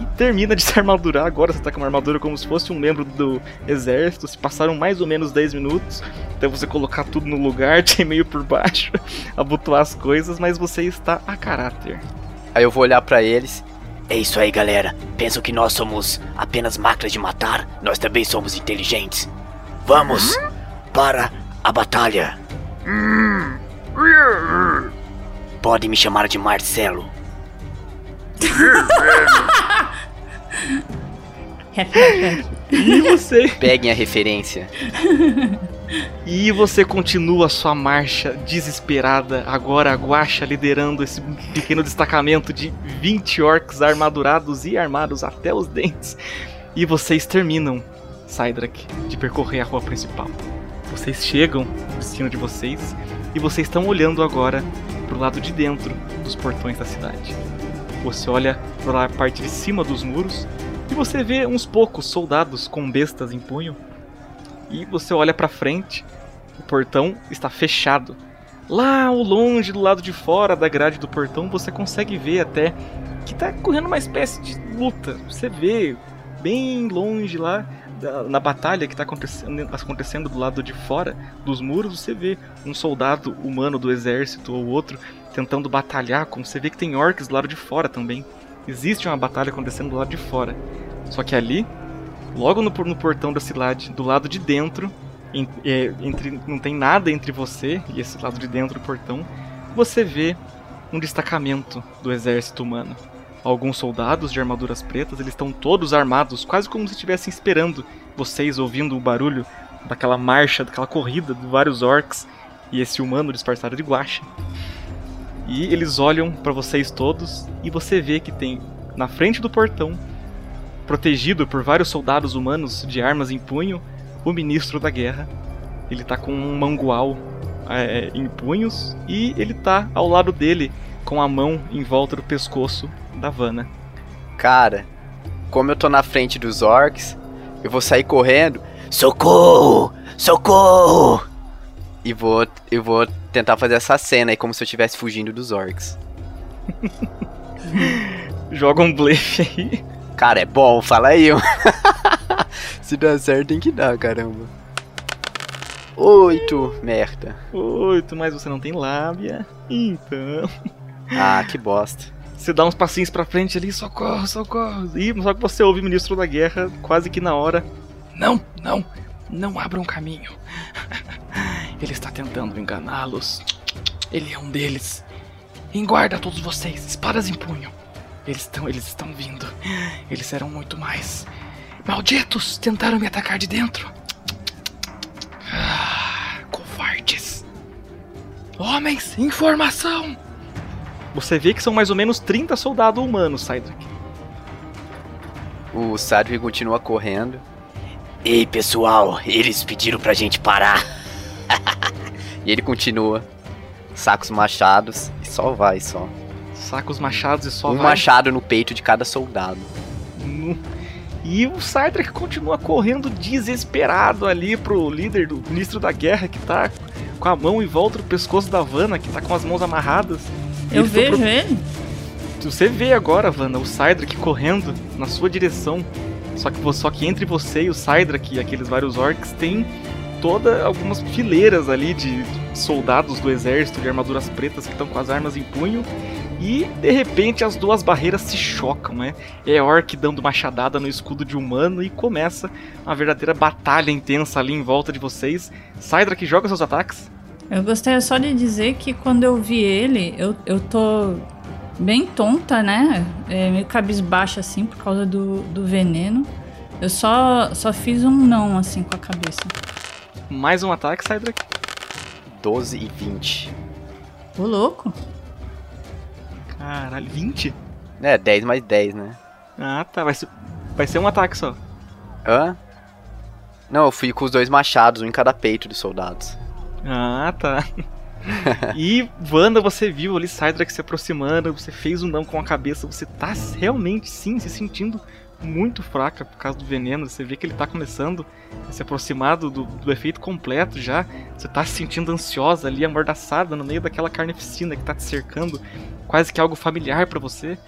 E termina de se armadurar. Agora você tá com uma armadura como se fosse um membro do exército. Se passaram mais ou menos 10 minutos até você colocar tudo no lugar, tem meio por baixo, abotoar as coisas, mas você está a caráter. Aí eu vou olhar pra eles. É isso aí, galera. Pensam que nós somos apenas máquinas de matar? Nós também somos inteligentes. Vamos para a batalha. Pode me chamar de Marcelo. E você Peguem a referência. E você continua sua marcha desesperada, agora a Guaxa liderando esse pequeno destacamento de 20 orcs armadurados e armados até os dentes. E vocês terminam, Cydrak, de percorrer a rua principal. Vocês chegam no destino de vocês e vocês estão olhando agora pro lado de dentro dos portões da cidade. Você olha para a parte de cima dos muros e você vê uns poucos soldados com bestas em punho. E você olha para frente, o portão está fechado. Lá ao longe, do lado de fora da grade do portão, você consegue ver até que tá correndo uma espécie de luta. Você vê bem longe lá na batalha que tá acontecendo, acontecendo do lado de fora dos muros, você vê um soldado humano do exército ou outro tentando batalhar, como você vê que tem orcs do lado de fora também. Existe uma batalha acontecendo do lado de fora. Só que ali, logo no, no portão da cidade, do lado de dentro, é, entre, não tem nada entre você e esse lado de dentro do portão, você vê um destacamento do exército humano. Alguns soldados de armaduras pretas, eles estão todos armados, quase como se estivessem esperando vocês ouvindo o barulho daquela marcha, daquela corrida de vários orcs e esse humano disfarçado de guache. E eles olham para vocês todos e você vê que tem na frente do portão, protegido por vários soldados humanos de armas em punho, o ministro da guerra. Ele tá com um mangual é, em punhos e ele tá ao lado dele com a mão em volta do pescoço da Vanna. Cara, como eu tô na frente dos orcs, eu vou sair correndo Socorro! Socorro! e vou, eu vou tentar fazer essa cena aí como se eu estivesse fugindo dos orcs. Joga um blefe aí. Cara, é bom, fala aí. se dá certo tem que dar, caramba. Oito, merda. Oito, mas você não tem lábia. Então. Ah, que bosta. Você dá uns passinhos pra frente ali, socorro, socorro. E só que você ouve o ministro da guerra quase que na hora. Não, não, não abram caminho. Ele está tentando enganá-los. Ele é um deles. Em guarda todos vocês, espadas em punho. Eles estão, eles estão vindo. Eles serão muito mais. Malditos, tentaram me atacar de dentro. Ah, covardes. Homens, informação. Você vê que são mais ou menos 30 soldados humanos, Cydrak. O Sadwig continua correndo. Ei, pessoal, eles pediram pra gente parar. E ele continua. Saca os machados e só vai, só. Saca os machados e só um vai. machado no peito de cada soldado. No- E o Cydrak continua correndo desesperado ali pro líder do ministro da guerra que tá com a mão em volta do pescoço da Vanna, que tá com as mãos amarradas. Eu Ele vejo pro- ele? Você vê agora, Vanna, o Cydrak correndo na sua direção. Só que, só que entre você e o Cydrak e aqueles vários orcs tem toda algumas fileiras ali de soldados do exército de armaduras pretas que estão com as armas em punho. E de repente as duas barreiras se chocam, né? É orc dando machadada no escudo de humano e começa uma verdadeira batalha intensa ali em volta de vocês. Cydrak joga seus ataques. Eu gostaria só de dizer que quando eu vi ele, eu, eu tô bem tonta, né? É, meio cabisbaixa assim por causa do, do veneno. Eu só, só fiz um não assim com a cabeça. Mais um ataque, Cydrak. 12 e 20. Ô louco. Caralho, 20? É, 10 mais 10, né? Ah, tá. Vai ser, vai ser um ataque só. Hã? Não, eu fui com os dois machados, um em cada peito dos soldados. Ah, tá. e Wanda, você viu ali Cydrak se aproximando, você fez um não com a cabeça, você tá realmente sim se sentindo muito fraca por causa do veneno. Você vê que ele tá começando a se aproximar do, do, efeito completo já. Você tá se sentindo ansiosa ali, amordaçada no meio daquela carnificina que tá te cercando, quase que algo familiar pra você.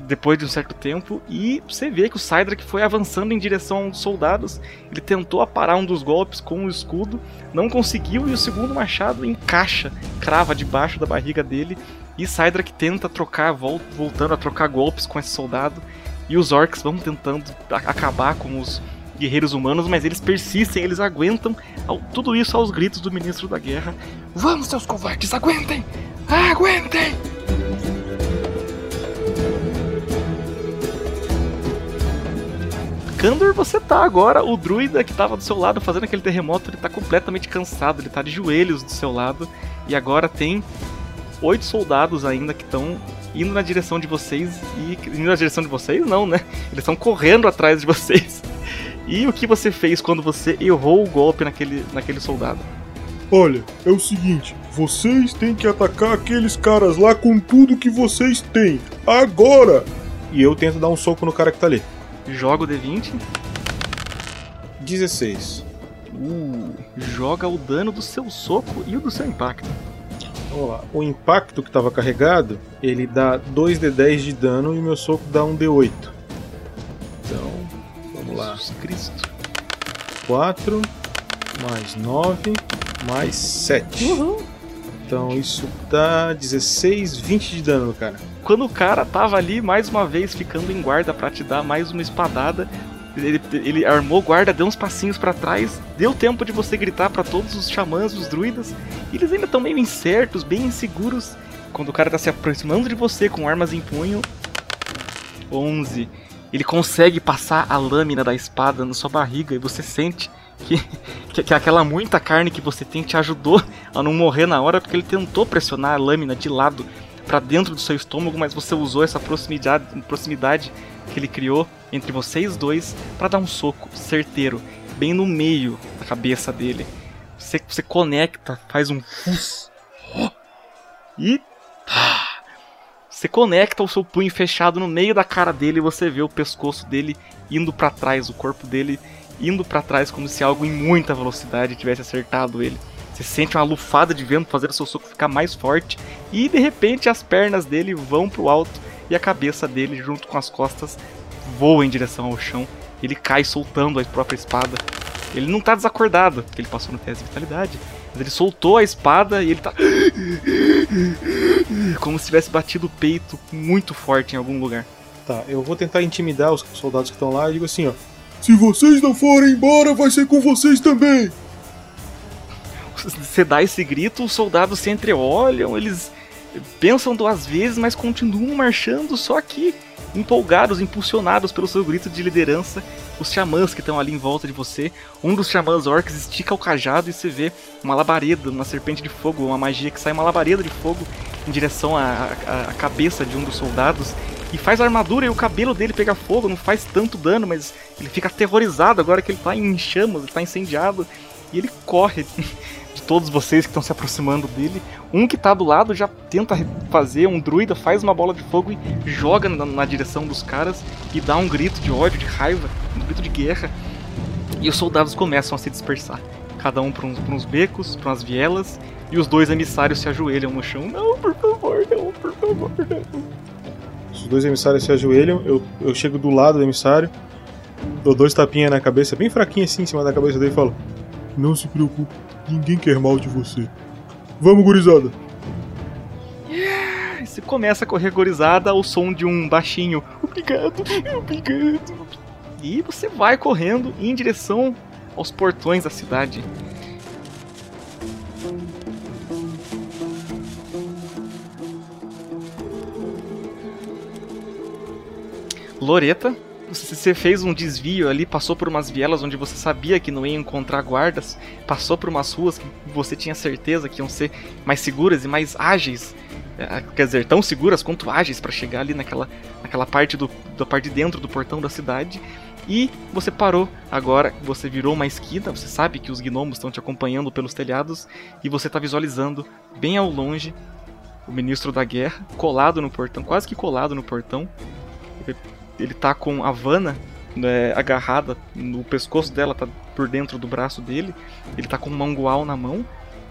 Depois de um certo tempo, e você vê que o Cydrak foi avançando em direção a um dos soldados. Ele tentou aparar um dos golpes com o escudo, não conseguiu e o segundo machado encaixa, crava debaixo da barriga dele. E Cydrak tenta trocar, vol- voltando a trocar golpes com esse soldado. E os orcs vão tentando acabar com os guerreiros humanos, mas eles persistem, eles aguentam ao- tudo isso aos gritos do ministro da guerra. Vamos, seus covardes, aguentem! Aguentem! Kandor, você tá agora, o druida que tava do seu lado fazendo aquele terremoto, ele tá completamente cansado, ele tá de joelhos do seu lado. E agora tem oito soldados ainda que estão indo na direção de vocês e. Indo na direção de vocês, não, né? Eles estão correndo atrás de vocês. E o que você fez quando você errou o golpe naquele, naquele soldado? Olha, é o seguinte, vocês têm que atacar aqueles caras lá com tudo que vocês têm. Agora! E eu tento dar um soco no cara que tá ali. Joga o D20. 16. Uh, joga o dano do seu soco e o do seu impacto. Vamos lá. O impacto que estava carregado, ele dá 2d10 de dano e o meu soco dá um d8. Então, vamos lá. Jesus Cristo. 4 mais 9 mais 7. Então isso dá 16, 20 de dano no cara. Quando o cara tava ali, mais uma vez, ficando em guarda pra te dar mais uma espadada, ele, ele armou guarda, deu uns passinhos pra trás, deu tempo de você gritar pra todos os xamãs, os druidas, e eles ainda estão meio incertos, bem inseguros. Quando o cara tá se aproximando de você com armas em punho, 11. Ele consegue passar a lâmina da espada na sua barriga e você sente que, que, que aquela muita carne que você tem te ajudou a não morrer na hora, porque ele tentou pressionar a lâmina de lado para dentro do seu estômago, mas você usou essa proximidade, proximidade que ele criou entre vocês dois para dar um soco certeiro, bem no meio da cabeça dele. Você, você conecta, faz um fus e você conecta o seu punho fechado no meio da cara dele e você vê o pescoço dele indo para trás, o corpo dele indo para trás como se algo em muita velocidade tivesse acertado ele. Você sente uma lufada de vento fazendo seu soco ficar mais forte e de repente as pernas dele vão pro alto e a cabeça dele junto com as costas voa em direção ao chão. Ele cai soltando a própria espada. Ele não tá desacordado, porque ele passou no teste de vitalidade, mas ele soltou a espada e ele tá como se tivesse batido o peito muito forte em algum lugar. Tá, eu vou tentar intimidar os soldados que estão lá e digo assim, ó. Se vocês não forem embora, vai ser com vocês também. Você dá esse grito, os soldados se entreolham, eles pensam duas vezes, mas continuam marchando, só que empolgados, impulsionados pelo seu grito de liderança, os xamãs que estão ali em volta de você. Um dos xamãs orcs estica o cajado e você vê uma labareda, uma serpente de fogo, uma magia que sai uma labareda de fogo em direção à, à- à cabeça de um dos soldados e faz a armadura e o cabelo dele pegar fogo, não faz tanto dano, mas ele fica aterrorizado agora que ele tá em chamas, ele tá incendiado e ele corre todos vocês que estão se aproximando dele. Um que tá do lado já tenta fazer, um druida faz uma bola de fogo e joga na, na direção dos caras e dá um grito de ódio, de raiva, um grito de guerra. E os soldados começam a se dispersar, cada um para uns, uns becos, para umas vielas, e os dois emissários se ajoelham no chão. Não, por favor, não, por favor, não. Os dois emissários se ajoelham, eu, eu chego do lado do emissário, dou dois tapinhas na cabeça, bem fraquinho assim em cima da cabeça dele e falo: Não se preocupe, ninguém quer mal de você. Vamos, gurizada. Aí Você começa a correr gorizada ao som de um baixinho. Obrigado, obrigado. E você vai correndo em direção aos portões da cidade. Loreta, você fez um desvio ali, passou por umas vielas onde você sabia que não ia encontrar guardas, passou por umas ruas que você tinha certeza que iam ser mais seguras e mais ágeis. É, Quer dizer, tão seguras quanto ágeis para chegar ali naquela, naquela parte do, da parte de dentro do portão da cidade. E você parou agora, você virou uma esquina, você sabe que os gnomos estão te acompanhando pelos telhados e você está visualizando bem ao longe o ministro da guerra colado no portão, quase que colado no portão. Ele, tá com a Vanna né, agarrada no pescoço dela, tá por dentro do braço dele. Ele tá com um mangual na mão.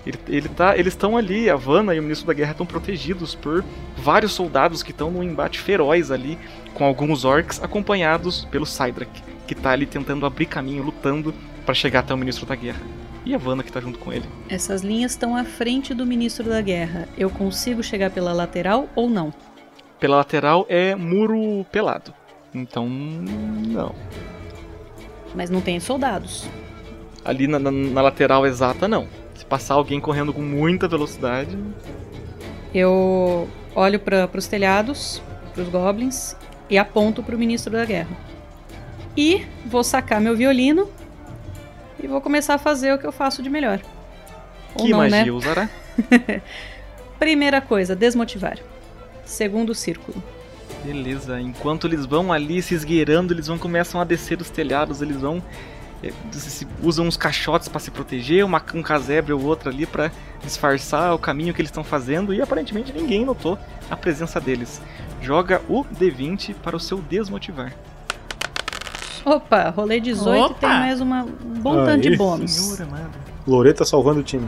Ele, ele tá, eles estão ali, a Vanna e o ministro da guerra estão protegidos por vários soldados que estão num embate feroz ali com alguns orcs acompanhados pelo Cydrak, que tá ali tentando abrir caminho, lutando para chegar até o ministro da guerra. E a Vanna que tá junto com ele. Essas linhas estão à frente do ministro da guerra. Eu consigo chegar pela lateral ou não? Pela lateral é muro pelado. Então, não. Mas não tem soldados. Ali na, na- na lateral exata, não. Se passar alguém correndo com muita velocidade, Eu olho para os telhados, para os goblins e aponto para o ministro da guerra. E vou sacar meu violino e vou começar a fazer o que eu faço de melhor. Ou que não, magia né? usará? Primeira coisa, desmotivar. Segundo círculo. Beleza, enquanto eles vão ali se esgueirando, eles vão começam a descer os telhados, eles vão se- usam uns caixotes pra se proteger, uma, um casebre ou outro ali pra disfarçar o caminho que eles estão fazendo e aparentemente ninguém notou a presença deles. Joga o D20 para o seu desmotivar. Opa, rolei 18 e Opa! tem mais uma, um bom tanto de bônus. Senhor amado. Loreta salvando o time.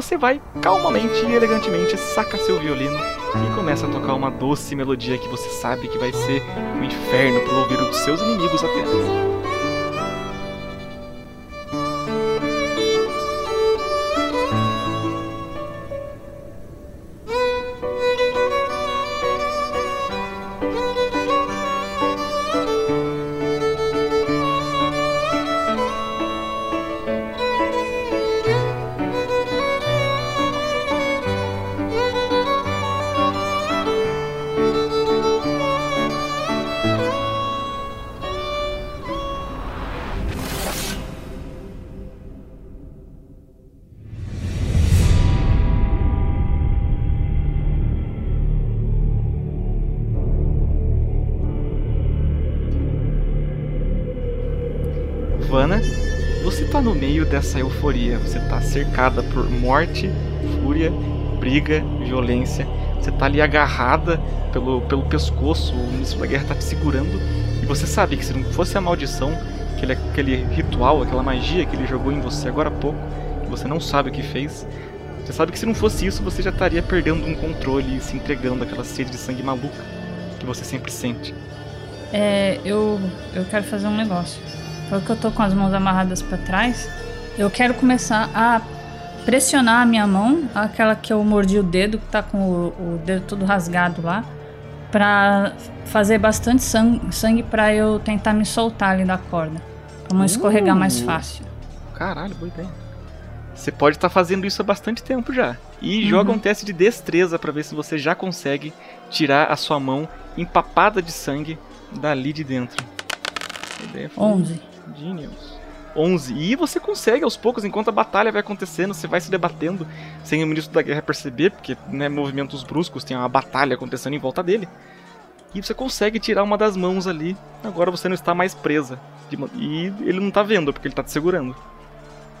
Você vai calmamente e elegantemente saca seu violino e começa a tocar uma doce melodia que você sabe que vai ser um inferno pro ouvido dos seus inimigos apenas. Dessa euforia. Você tá cercada por morte, fúria, briga, violência. Você tá ali agarrada pelo, pelo pescoço, o ministro da guerra tá te segurando. E você sabe que se não fosse a maldição, aquele, aquele ritual, aquela magia que ele jogou em você agora há pouco, que você não sabe o que fez, você sabe que se não fosse isso, você já estaria perdendo um controle e se entregando àquela sede de sangue maluca que você sempre sente. É, eu, eu quero fazer um negócio. Porque eu tô com as mãos amarradas pra trás, eu quero começar a pressionar a minha mão, aquela que eu mordi o dedo, que tá com o, o dedo todo rasgado lá, pra fazer bastante sangue, sangue pra eu tentar me soltar ali da corda. Pra não escorregar mais Uh. fácil. Caralho, boa ideia. Você pode estar fazendo isso há bastante tempo já. E joga um teste de destreza pra ver se você já consegue tirar a sua mão empapada de sangue dali de dentro. A ideia foi 11. Genius. 11. E você consegue aos poucos, enquanto a batalha vai acontecendo, você vai se debatendo sem o ministro da guerra perceber, porque né, movimentos bruscos, tem uma batalha acontecendo em volta dele. E você consegue tirar uma das mãos ali. Agora você não está mais presa. E ele não tá vendo, porque ele tá te segurando.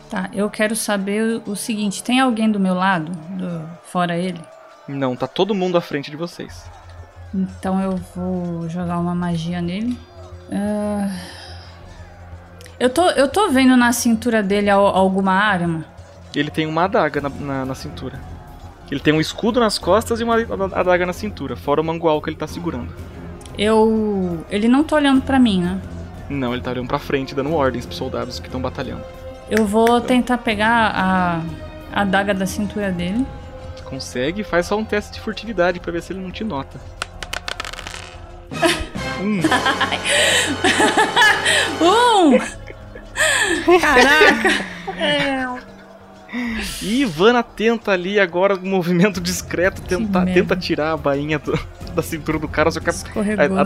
Tá, eu quero saber o, seguinte: tem alguém do meu lado, do- fora ele? Não, tá todo mundo à frente de vocês. Então eu vou jogar uma magia nele. Ah, Eu, tô, eu tô vendo na cintura dele al- alguma arma. Ele tem uma adaga na, na, na cintura. Ele tem um escudo nas costas e uma adaga na cintura, fora o mangual que ele tá segurando. Eu. Ele não tá olhando pra mim, né? Não, ele tá olhando pra frente, dando ordens pros soldados que estão batalhando. Eu vou tentar pegar a, a adaga da cintura dele. Consegue, faz só um teste de furtividade pra ver se ele não te nota. Hum, Um! Caraca! E Ivana tenta ali agora, um movimento discreto, tenta, tenta tirar a bainha do- da cintura do cara, só que a, a,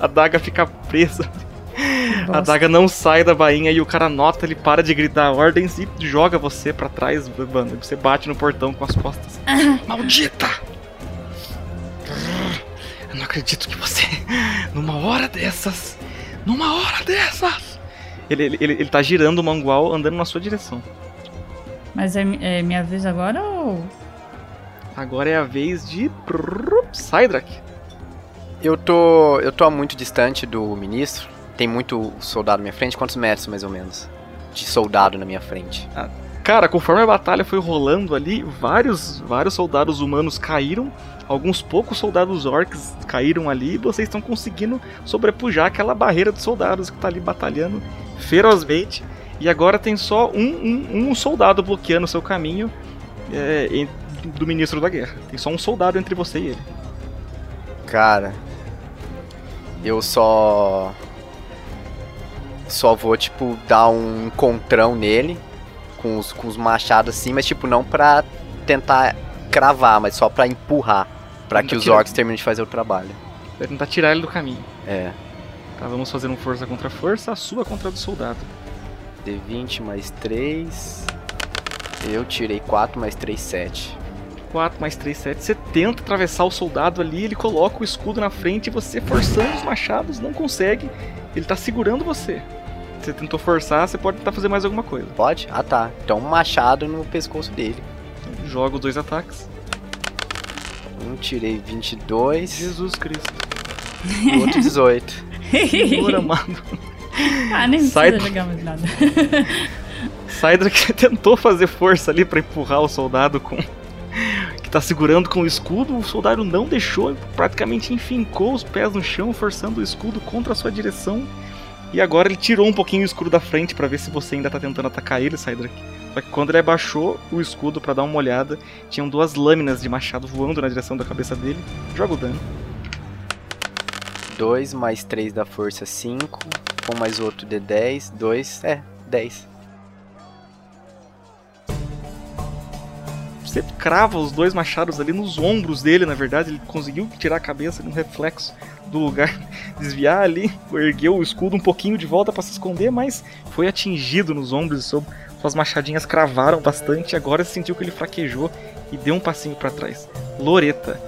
a, daga fica presa. A daga não sai da bainha e o cara nota, ele para de gritar ordens e joga você pra trás, Ivana. Você bate no portão com as costas. Maldita! Eu não acredito que você, numa hora dessas, numa hora dessas. Ele, ele, ele, ele tá girando o mangual andando na sua direção. Mas é, é minha vez agora ou. Agora é a vez de Sidrak. Eu tô. Eu tô muito distante do ministro. Tem muito soldado na minha frente. Quantos metros mais ou menos? De soldado na minha frente. Cara, conforme a batalha foi rolando ali, vários, vários soldados humanos caíram, alguns poucos soldados orcs caíram ali, e vocês estão conseguindo sobrepujar aquela barreira de soldados que tá ali batalhando ferozmente. E agora tem só um, um, um soldado bloqueando o seu caminho é, do ministro da guerra. Tem só um soldado entre você e ele. Cara. Eu só. Só vou, tipo, dar um encontrão nele. Com os, com os machados assim, mas, tipo, não pra tentar cravar, mas só pra empurrar. Pra que os orcs terminem de fazer o trabalho. Vai tentar tirar ele do caminho. É. Tá, vamos fazer um força contra força, a sua contra a do soldado. D20 mais 3. Eu tirei 4 mais 3, 7. 4 mais 3, 7. Você tenta atravessar o soldado ali, ele coloca o escudo na frente e você, forçando os machados, não consegue. Ele tá segurando você. Você tentou forçar, você pode tentar fazer mais alguma coisa. Pode? Ah tá. Então um machado no pescoço dele. Joga os dois ataques. Um tirei 22. Jesus Cristo. O outro 18. Senhor amado. Ah, nem Sai precisa do- jogar mais nada. Saidra que tentou fazer força ali pra empurrar o soldado com. que tá segurando com o escudo, o soldado não deixou, praticamente enfincou os pés no chão, forçando o escudo contra a sua direção. E agora ele tirou um pouquinho o escudo da frente pra ver se você ainda tá tentando atacar ele, Saidra. Só que quando ele abaixou o escudo pra dar uma olhada, tinham duas lâminas de machado voando na direção da cabeça dele. Joga o dano. 2 mais 3 da força, 5. Um mais outro D10. 2, é, 10. Você crava os dois machados ali nos ombros dele, na verdade. Ele conseguiu tirar a cabeça num reflexo do lugar, desviar ali, ergueu o escudo um pouquinho de volta para se esconder, mas foi atingido nos ombros. Suas machadinhas cravaram bastante. Agora sentiu que ele fraquejou e deu um passinho para trás. Loreta,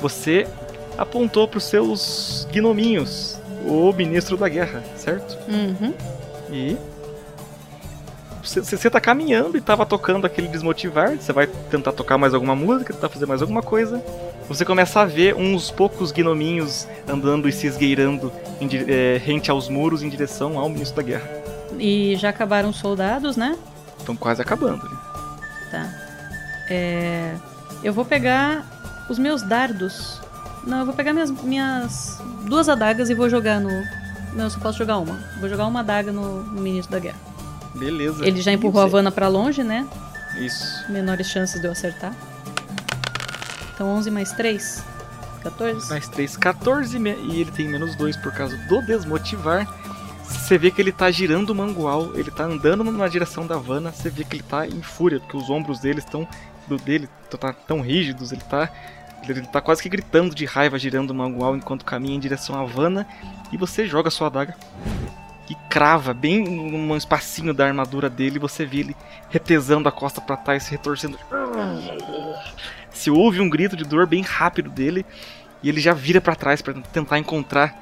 você apontou para os seus gnominhos, o ministro da guerra, certo? Uhum. E você, você tá caminhando e tava tocando aquele desmotivar. Você vai tentar tocar mais alguma música, tentar fazer mais alguma coisa. Você começa a ver uns poucos gnominhos andando e se esgueirando em é, rente aos muros em direção ao ministro da guerra. E já acabaram os soldados, né? Estão quase acabando. ali. Tá. É, Eu vou pegar os meus dardos. Não, eu vou pegar minhas, minhas duas adagas e vou jogar no. Não, eu só posso jogar uma. Vou jogar uma adaga no, no ministro da guerra. Beleza. Ele já empurrou a Vanna pra longe, né? Isso. Menores chances de eu acertar. Então 11 mais 3. 14. Mais 3, 14 me- e ele tem menos 2 por causa do desmotivar. Você vê que ele tá girando o mangual, ele tá andando na direção da Vanna, você vê que ele tá em fúria, porque os ombros dele estão do dele tá tão rígidos, ele tá ele tá quase que gritando de raiva girando o mangual enquanto caminha em direção à Vanna e você joga sua adaga e crava bem num espacinho da armadura dele, você vê ele retesando a costa pra trás, se retorcendo. Se ouve um grito de dor bem rápido dele e ele já vira pra trás pra tentar encontrar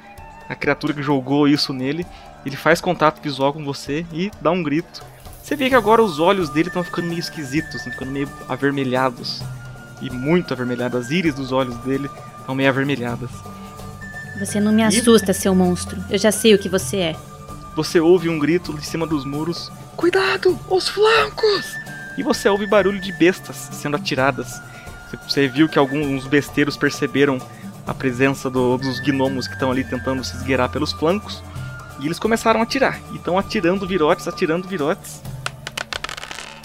a criatura que jogou isso nele. Ele faz contato visual com você e dá um grito. Você vê que agora os olhos dele estão ficando meio esquisitos, estão ficando meio avermelhados. E muito avermelhados. As íris dos olhos dele estão meio avermelhadas. Você não me assusta, seu monstro. Eu já sei o que você é. Você ouve um grito de cima dos muros: Cuidado, os flancos! E você ouve barulho de bestas sendo atiradas. Você- Você viu que alguns besteiros perceberam a presença do- dos gnomos que estão ali tentando se esgueirar pelos flancos. E eles começaram a atirar. E estão atirando virotes, atirando virotes.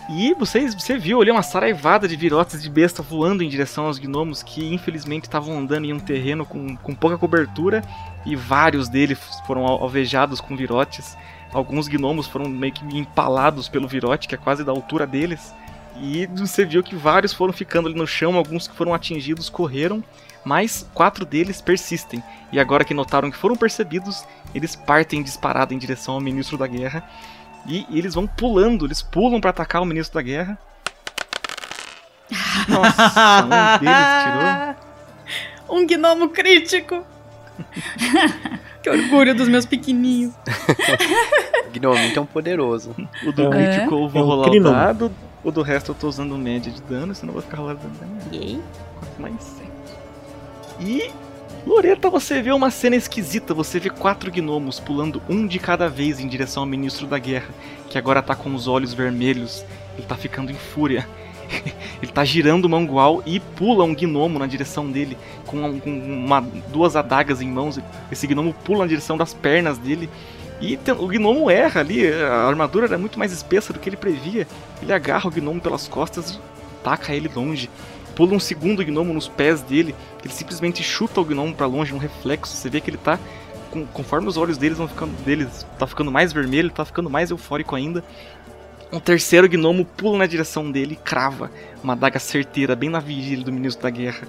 E vocês, você viu ali uma saraivada de virotes de besta voando em direção aos gnomos que infelizmente estavam andando em um terreno com, com pouca cobertura e vários deles foram al- alvejados com virotes. Alguns gnomos foram meio que empalados pelo virote, que é quase da altura deles. E você viu que vários foram ficando ali no chão, alguns que foram atingidos correram, mas quatro deles persistem. E agora que notaram que foram percebidos, eles partem disparado em direção ao ministro da guerra. E eles vão pulando, eles pulam para atacar o ministro da guerra. Nossa, um deles tirou. Um gnomo crítico. que orgulho dos meus pequenininhos. Gnominho tão poderoso. O do É. crítico eu vou É um rolar o crinome. dado, o do resto eu tô usando média de dano, senão eu vou ficar rolando dano. Yay. Quanto mais 7. E. Loreta, você vê uma cena esquisita. Você vê quatro gnomos pulando um de cada vez em direção ao ministro da guerra, que agora tá com os olhos vermelhos. Ele tá ficando em fúria. Ele tá girando o mangual e pula um gnomo na direção dele, com, um- com uma, duas adagas em mãos. Esse gnomo pula na direção das pernas dele. E tem- o gnomo erra ali, a armadura era muito mais espessa do que ele previa. Ele agarra o gnomo pelas costas e taca ele longe. Pula um segundo gnomo nos pés dele, ele simplesmente chuta o gnomo pra longe, um reflexo. Você vê que ele tá, conforme os olhos deles vão ficando deles, tá ficando mais vermelho, tá ficando mais eufórico ainda. Um terceiro gnomo pula na direção dele e crava uma adaga certeira bem na vigília do ministro da guerra.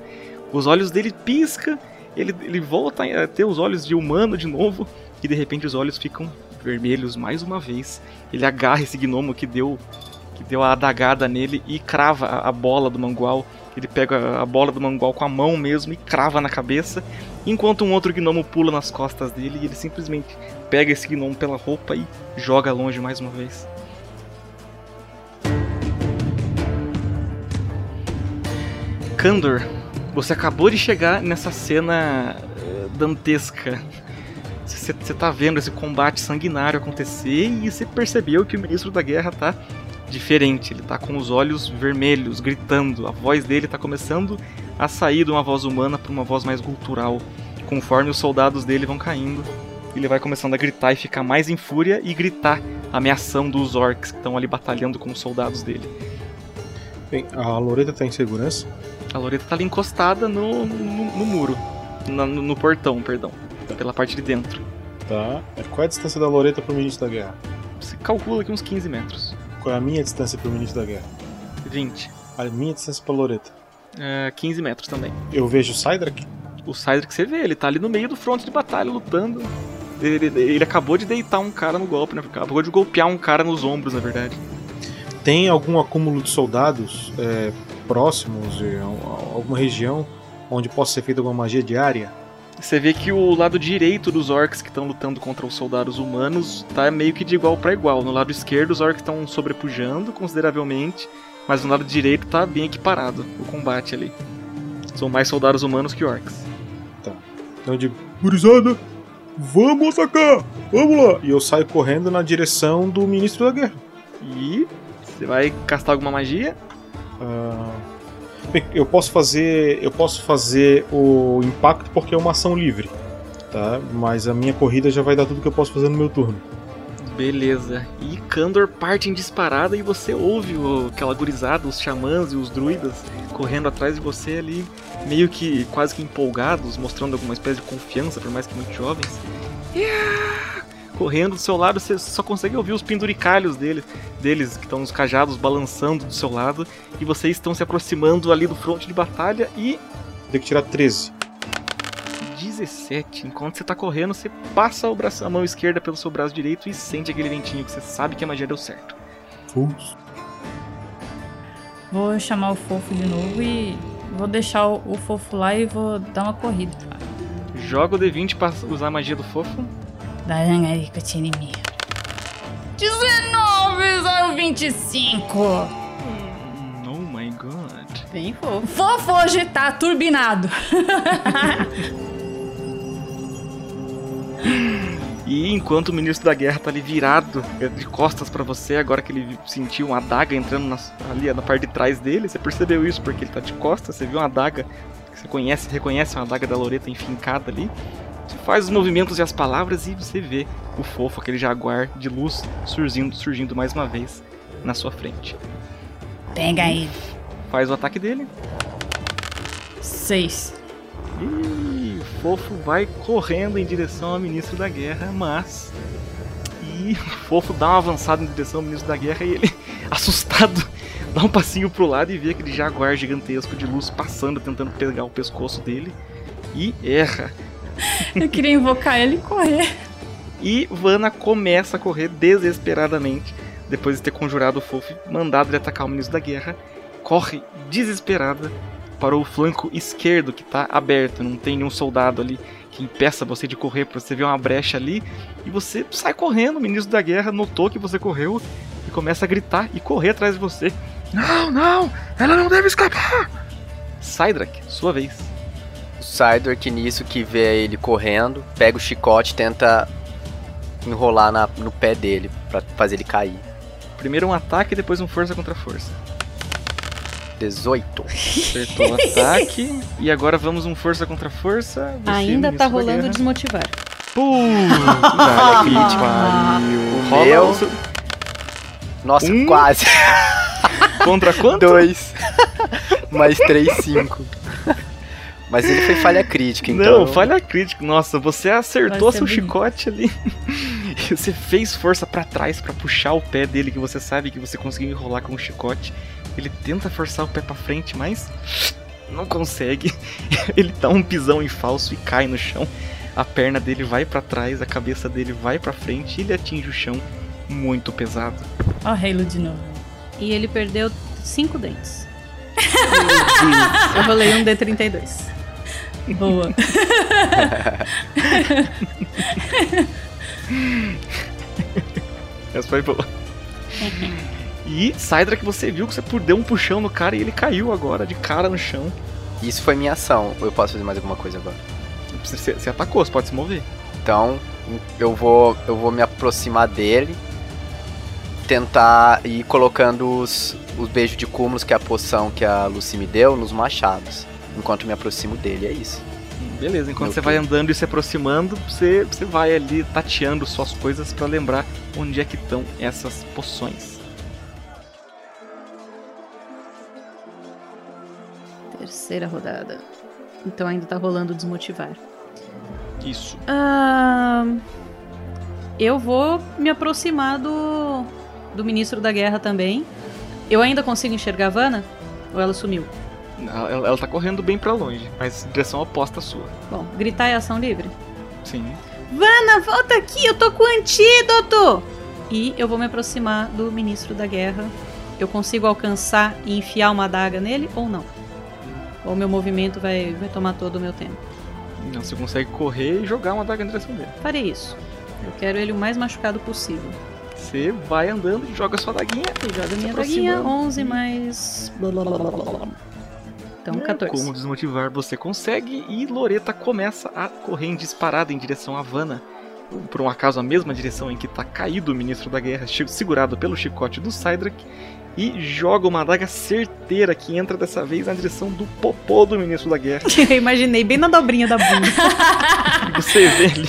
Os olhos dele pisca, ele, ele volta a ter os olhos de humano de novo e de repente os olhos ficam vermelhos mais uma vez. Ele agarra esse gnomo que deu que deu a adagada nele e crava a bola do mangual. Ele pega a bola do mangual com a mão mesmo e crava na cabeça, enquanto um outro gnomo pula nas costas dele e ele simplesmente pega esse gnomo pela roupa e joga longe mais uma vez. Kandor, você acabou de chegar nessa cena eh, dantesca. Você tá vendo esse combate sanguinário acontecer e você percebeu que o ministro da guerra tá diferente. Ele tá com os olhos vermelhos, gritando. A voz dele tá começando a sair de uma voz humana para uma voz mais cultural. Conforme os soldados dele vão caindo, ele vai começando a gritar e ficar mais em fúria e gritar, ameaçando os orcs que estão ali batalhando com os soldados dele. Bem, a Loreta tá em segurança? A Loreta tá ali encostada no, no, no muro. Na- no, no portão, perdão. Pela parte de dentro. Tá. Qual é a distância da Loreta pro ministro da guerra? Você calcula aqui uns 15 metros. Qual é a minha distância pro ministro da guerra? 20. A minha distância pra Loreta. É, 15 metros também. Eu vejo o Cydrak? O Cydrak você vê, ele tá ali no meio do fronte de batalha lutando. Ele, ele- acabou de deitar um cara no golpe, né? Acabou de golpear um cara nos ombros, na verdade. Tem algum acúmulo de soldados é, próximos de al- alguma região onde possa ser feita alguma magia diária? Você vê que o lado direito dos orcs que estão lutando contra os soldados humanos tá meio que de igual para igual. No lado esquerdo, os orcs estão sobrepujando consideravelmente, mas no lado direito tá bem equiparado o combate ali. São mais soldados humanos que orcs. Tá. Então digo, gurizada, vamos atacar! Vamos lá! E eu saio correndo na direção do ministro da guerra. E você vai castar alguma magia? Ah, bem, eu posso fazer. Eu posso fazer o impacto porque é uma ação livre. Tá? Mas a minha corrida já vai dar tudo que eu posso fazer no meu turno. Beleza. E Kandor parte em disparada e você ouve o, aquela gurizada, os xamãs e os druidas correndo atrás de você ali, meio que quase que empolgados, mostrando alguma espécie de confiança, por mais que muito jovens. Yeah! Correndo do seu lado, você só consegue ouvir os penduricalhos deles, deles que estão nos cajados balançando do seu lado, e vocês estão se aproximando ali do fronte de batalha e Tem que tirar 13. 17. Enquanto você tá correndo, você passa o braço, a mão esquerda pelo seu braço direito e sente aquele ventinho que você sabe que a magia deu certo. Vou chamar o fofo de novo e vou deixar o, o fofo lá e vou dar uma corrida. Joga o D20 pra usar a magia do fofo. Da aí que eu tinha em mim. 19 25. Oh my god. Bem fofo. Fofo hoje tá turbinado. E enquanto o ministro da guerra tá ali virado é, de costas pra você, agora que ele sentiu uma adaga entrando na- ali na parte de trás dele, você percebeu isso porque ele tá de costas, você viu uma adaga que você conhece, reconhece uma adaga da Loreta enfincada ali. Você faz os movimentos e as palavras e você vê o fofo, aquele jaguar de luz surgindo, surgindo mais uma vez na sua frente. Pega aí. Faz o ataque dele. 6. E o fofo vai correndo em direção ao ministro da guerra, mas. E o fofo dá uma avançada em direção ao ministro da guerra e ele, assustado, dá um passinho pro lado e vê aquele jaguar gigantesco de luz passando, tentando pegar o pescoço dele. E erra. Eu queria invocar ele e correr. E Vanna começa a correr desesperadamente, depois de ter conjurado o fofo mandado ele atacar o ministro da guerra. Corre desesperada para o flanco esquerdo que está aberto, não tem nenhum soldado ali que impeça você de correr, você ver uma brecha ali e você sai correndo. O ministro da guerra notou que você correu e começa a gritar e correr atrás de você. Não, não! Ela não deve escapar! Cydrak, sua vez. O Cydrak nisso que vê ele correndo, pega o chicote e tenta enrolar na- no pé dele pra fazer ele cair. Primeiro um ataque e depois um força contra força. 18. Acertou o ataque. E agora vamos um força contra força. Você, Ainda tá rolando guerra. desmotivar. Puta que pariu. Rola Nossa, Um. quase. Contra quanto? Dois. Mais três, cinco. Mas ele foi falha crítica, então. Não, falha crítica. Nossa, você acertou ser seu bonito. chicote ali. E você fez força pra trás pra puxar o pé dele, que você sabe que você conseguiu enrolar com o chicote. Ele tenta forçar o pé pra frente, mas não consegue. Ele dá um pisão em falso e cai no chão. a perna dele vai pra trás, a cabeça dele vai pra frente e ele atinge o chão muito pesado. Ó, Halo de novo. E ele perdeu cinco dentes. Eu rolei um D32. Boa. Essa foi boa. E Saidra que você viu que você deu um puxão no cara e ele caiu agora de cara no chão. Isso foi minha ação. Ou eu posso fazer mais alguma coisa agora? Você, você atacou, você pode se mover. Então, eu vou, eu vou me aproximar dele, tentar ir colocando os, os beijos de cúmulos, que é a poção que a Lucy me deu, nos machados. Enquanto me aproximo dele, é isso. Beleza, enquanto Meu você turno. vai andando e se aproximando, você, você vai ali tateando suas coisas pra lembrar onde é que estão essas poções. Terceira rodada. Então ainda tá rolando o desmotivar. Isso. Ahn, eu vou me aproximar do, do ministro da guerra também. Eu ainda consigo enxergar a Vanna? Ou ela sumiu? Ela, ela- tá correndo bem pra longe, mas em direção oposta à sua. Bom, gritar é ação livre. Sim. Vanna, volta aqui, eu tô com antídoto! E eu vou me aproximar do ministro da guerra. Eu consigo alcançar e enfiar uma adaga nele ou não? Ou meu movimento vai, vai tomar todo o meu tempo? Não, você consegue correr e jogar uma daga na direção dele. Farei isso. Eu quero ele o mais machucado possível. Você vai andando e joga sua daguinha. E joga minha daguinha, aproximando. 11 mais. blá, blá, blá, blá, blá. Então, É, 14. Como desmotivar você consegue e Loreta começa a correr em disparada em direção a Havana. Por um acaso a mesma direção em que tá caído o ministro da guerra, segurado pelo chicote do Cydrak, e joga uma adaga certeira que entra dessa vez na direção do popô do ministro da guerra. Eu imaginei bem na dobrinha da bunda. Você vê ele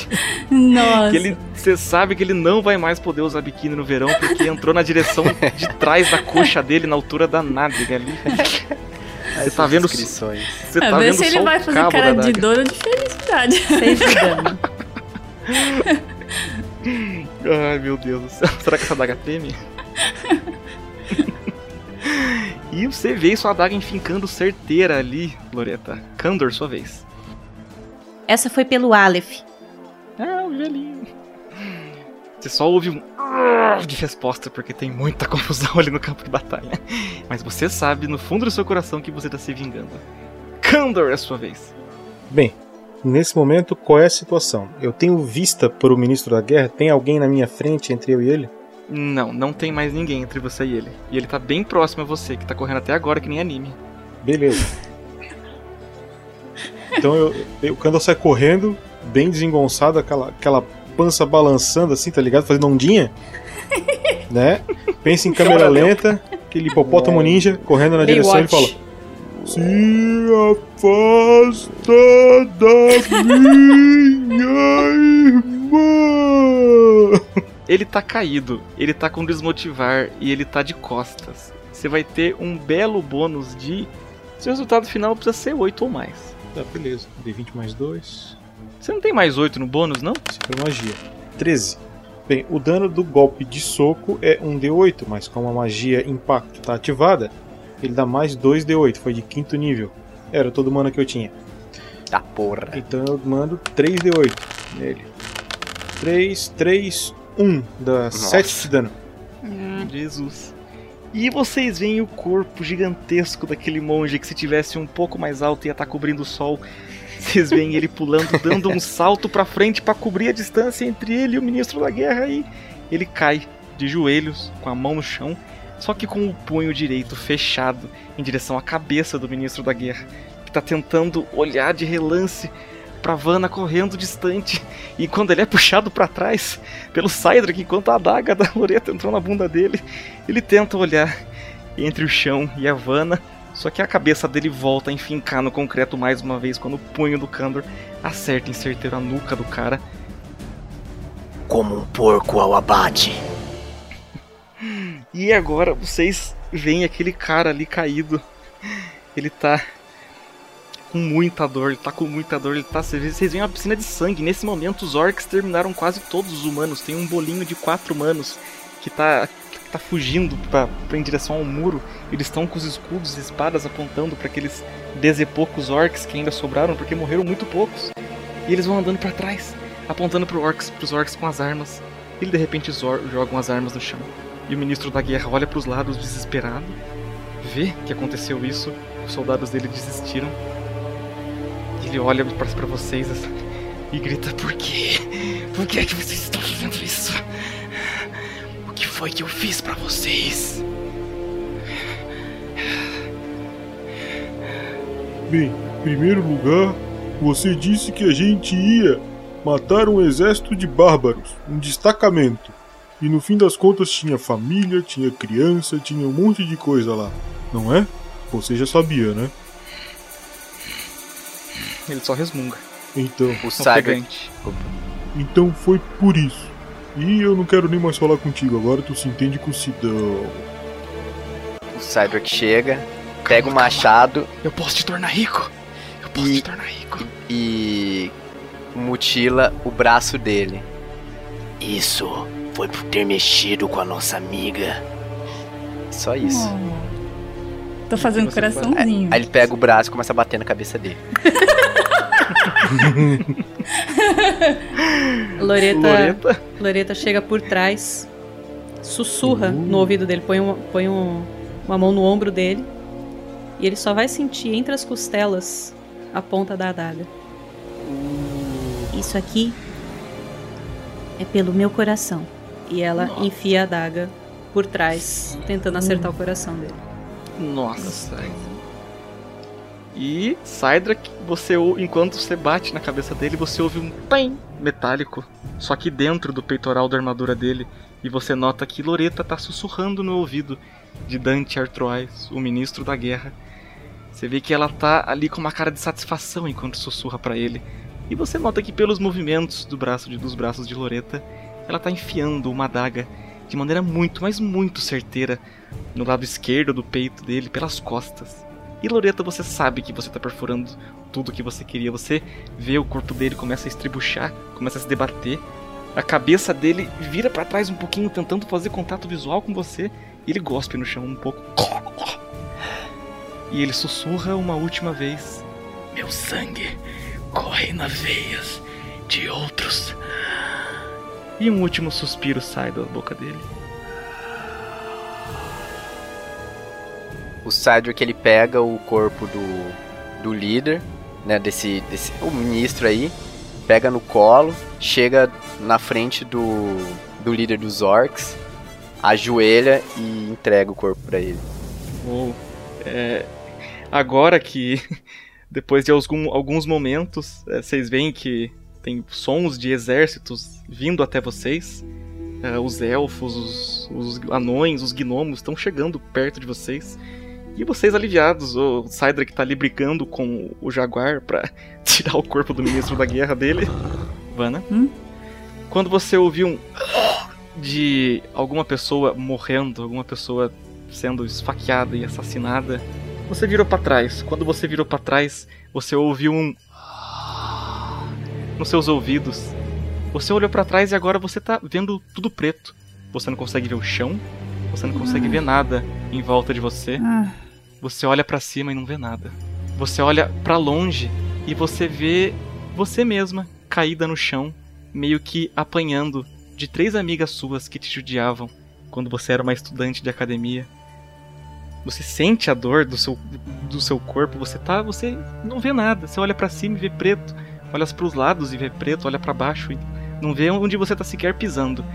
Nossa. ele, você sabe que ele não vai mais poder usar biquíni no verão porque entrou na direção de trás da coxa dele, na altura da nádega ali. Você tá vendo. Você É, tá ver vendo se ele vai fazer cara da de dor ou de felicidade. 6 de dano. Ai meu Deus do céu, será que essa adaga teme? e você vê sua adaga enfincando certeira ali, Loreta. Candor, sua vez. Essa foi pelo Aleph. Ah, o velhinho. Você só ouve um de resposta, porque tem muita confusão ali no campo de batalha. Mas você sabe, no fundo do seu coração, que você tá se vingando. Candor, é sua vez. Bem, nesse momento, qual é a situação? Eu tenho vista para o ministro da guerra? Tem alguém na minha frente entre eu e ele? Não, não tem mais ninguém entre você e ele. E ele tá bem próximo a você, que tá correndo até agora que nem anime. Beleza. Então eu, eu, quando eu saio correndo, bem desengonçado, aquela, aquela pança balançando assim, tá ligado? Fazendo ondinha. né? Pensa em câmera lenta, aquele hipopótamo ninja correndo na direção e fala: Se afasta da minha irmã. Ele tá caído, ele tá com desmotivar e ele tá de costas. Você vai ter um belo bônus de. Seu resultado final precisa ser 8 ou mais. Tá, beleza. D20 mais 2. Você não tem mais 8 no bônus, não? Isso foi magia. 13. Bem, o dano do golpe de soco é um D8, mas como a magia impacto tá ativada, ele dá mais 2 D8, foi de quinto nível. Era todo o mana que eu tinha. Tá porra. Então eu mando 3 D8 nele. 3, 3, 1. Dá 7 de dano. Jesus. E vocês veem o corpo gigantesco daquele monge que se tivesse um pouco mais alto ia estar cobrindo o sol. Vocês veem ele pulando, dando um salto pra frente pra cobrir a distância entre ele e o ministro da guerra e ele cai de joelhos, com a mão no chão, só que com o punho direito fechado em direção à cabeça do ministro da guerra, que tá tentando olhar de relance pra Vanna correndo distante. E quando ele é puxado pra trás pelo Cydrak, enquanto a adaga da Loreta entrou na bunda dele, ele tenta olhar entre o chão e a Vanna. Só que a cabeça dele volta a enfincar no concreto mais uma vez quando o punho do Kandor acerta em certeiro a nuca do cara. Como um porco ao abate. E agora vocês veem aquele cara ali caído. Ele tá com muita dor, ele tá com muita dor, ele tá. Vocês veem uma piscina de sangue. Nesse momento, os orcs terminaram quase todos os humanos. Tem um bolinho de quatro humanos que tá, tá fugindo pra, pra em direção ao muro. Eles estão com os escudos e espadas apontando para aqueles dez e poucos orcs que ainda sobraram, porque morreram muito poucos. E eles vão andando pra trás, apontando pro orcs, pros orcs com as armas. Ele de repente jogam as armas no chão. E o ministro da guerra olha pros lados desesperado, vê que aconteceu isso, os soldados dele desistiram. Ele olha pra vocês assim, e grita: Por quê? Por que é que vocês estão fazendo isso? O que foi que eu fiz pra vocês? Bem, em primeiro lugar, você disse que a gente ia matar um exército de bárbaros, um destacamento. E no fim das contas tinha família, tinha criança, tinha um monte de coisa lá, não é? Você já sabia, né? Ele só resmunga. Então, O. Ofegante. então foi por isso. E eu não quero nem mais falar contigo, agora tu se entende com o Sidão. O Cyber que chega, pega o machado Eu posso te tornar rico. Eu posso te tornar rico. e mutila o braço dele. Isso foi por ter mexido com a nossa amiga. Só isso. Tô fazendo coraçãozinho. Aí ele pega o braço e começa a bater na cabeça dele. Loreta, Loreta? Loreta chega por trás, sussurra no ouvido dele, põe, um- põe um- uma mão no ombro dele. E ele só vai sentir entre as costelas a ponta da adaga. Isso aqui é pelo meu coração. E ela enfia a adaga por trás, tentando acertar o coração dele. Nossa. E que você enquanto você bate na cabeça dele, você ouve um pem metálico, só que dentro do peitoral da armadura dele, e você nota que Loreta tá sussurrando no ouvido de Dante Artois, o ministro da guerra. Você vê que ela tá ali com uma cara de satisfação enquanto sussurra pra ele. E você nota que pelos movimentos do braço de- dos braços de Loreta, ela tá enfiando uma adaga de maneira muito, mas muito certeira no lado esquerdo do peito dele, pelas costas. E Loreta, você sabe que você tá perfurando tudo que você queria. Você vê o corpo dele começa a estribuchar, começa a se debater. A cabeça dele vira pra trás um pouquinho, tentando fazer contato visual com você. E ele gospe no chão um pouco. E ele sussurra uma última vez. Meu sangue corre nas veias de outros. E um último suspiro sai da boca dele. O Cydric ele pega o corpo do, do líder, né, desse, desse o ministro aí, pega no colo, chega na frente do, do líder dos orcs, ajoelha e entrega o corpo pra ele. Uou. É, agora que, depois de algum- alguns momentos, é, vocês veem que tem sons de exércitos vindo até vocês. É, os elfos, os, os anões, os gnomos estão chegando perto de vocês. E vocês aliviados, o Cydric tá ali brigando com o Jaguar pra tirar o corpo do ministro da guerra dele. Vana. Quando você ouviu um de alguma pessoa morrendo, alguma pessoa sendo esfaqueada e assassinada, você virou pra trás. Quando você virou pra trás, você ouviu um nos seus ouvidos. Você olhou pra trás e agora você tá vendo tudo preto. Você não consegue ver o chão, você não consegue ver nada em volta de você. Ah. Você olha pra cima e não vê nada. Você olha pra longe e você vê você mesma caída no chão, meio que apanhando de três amigas suas que te judiavam quando você era uma estudante de academia. Você sente a dor do seu, do seu corpo, você tá, você não vê nada. Você olha pra cima e vê preto, olha pros lados e vê preto, olha pra baixo e não vê onde você tá sequer pisando.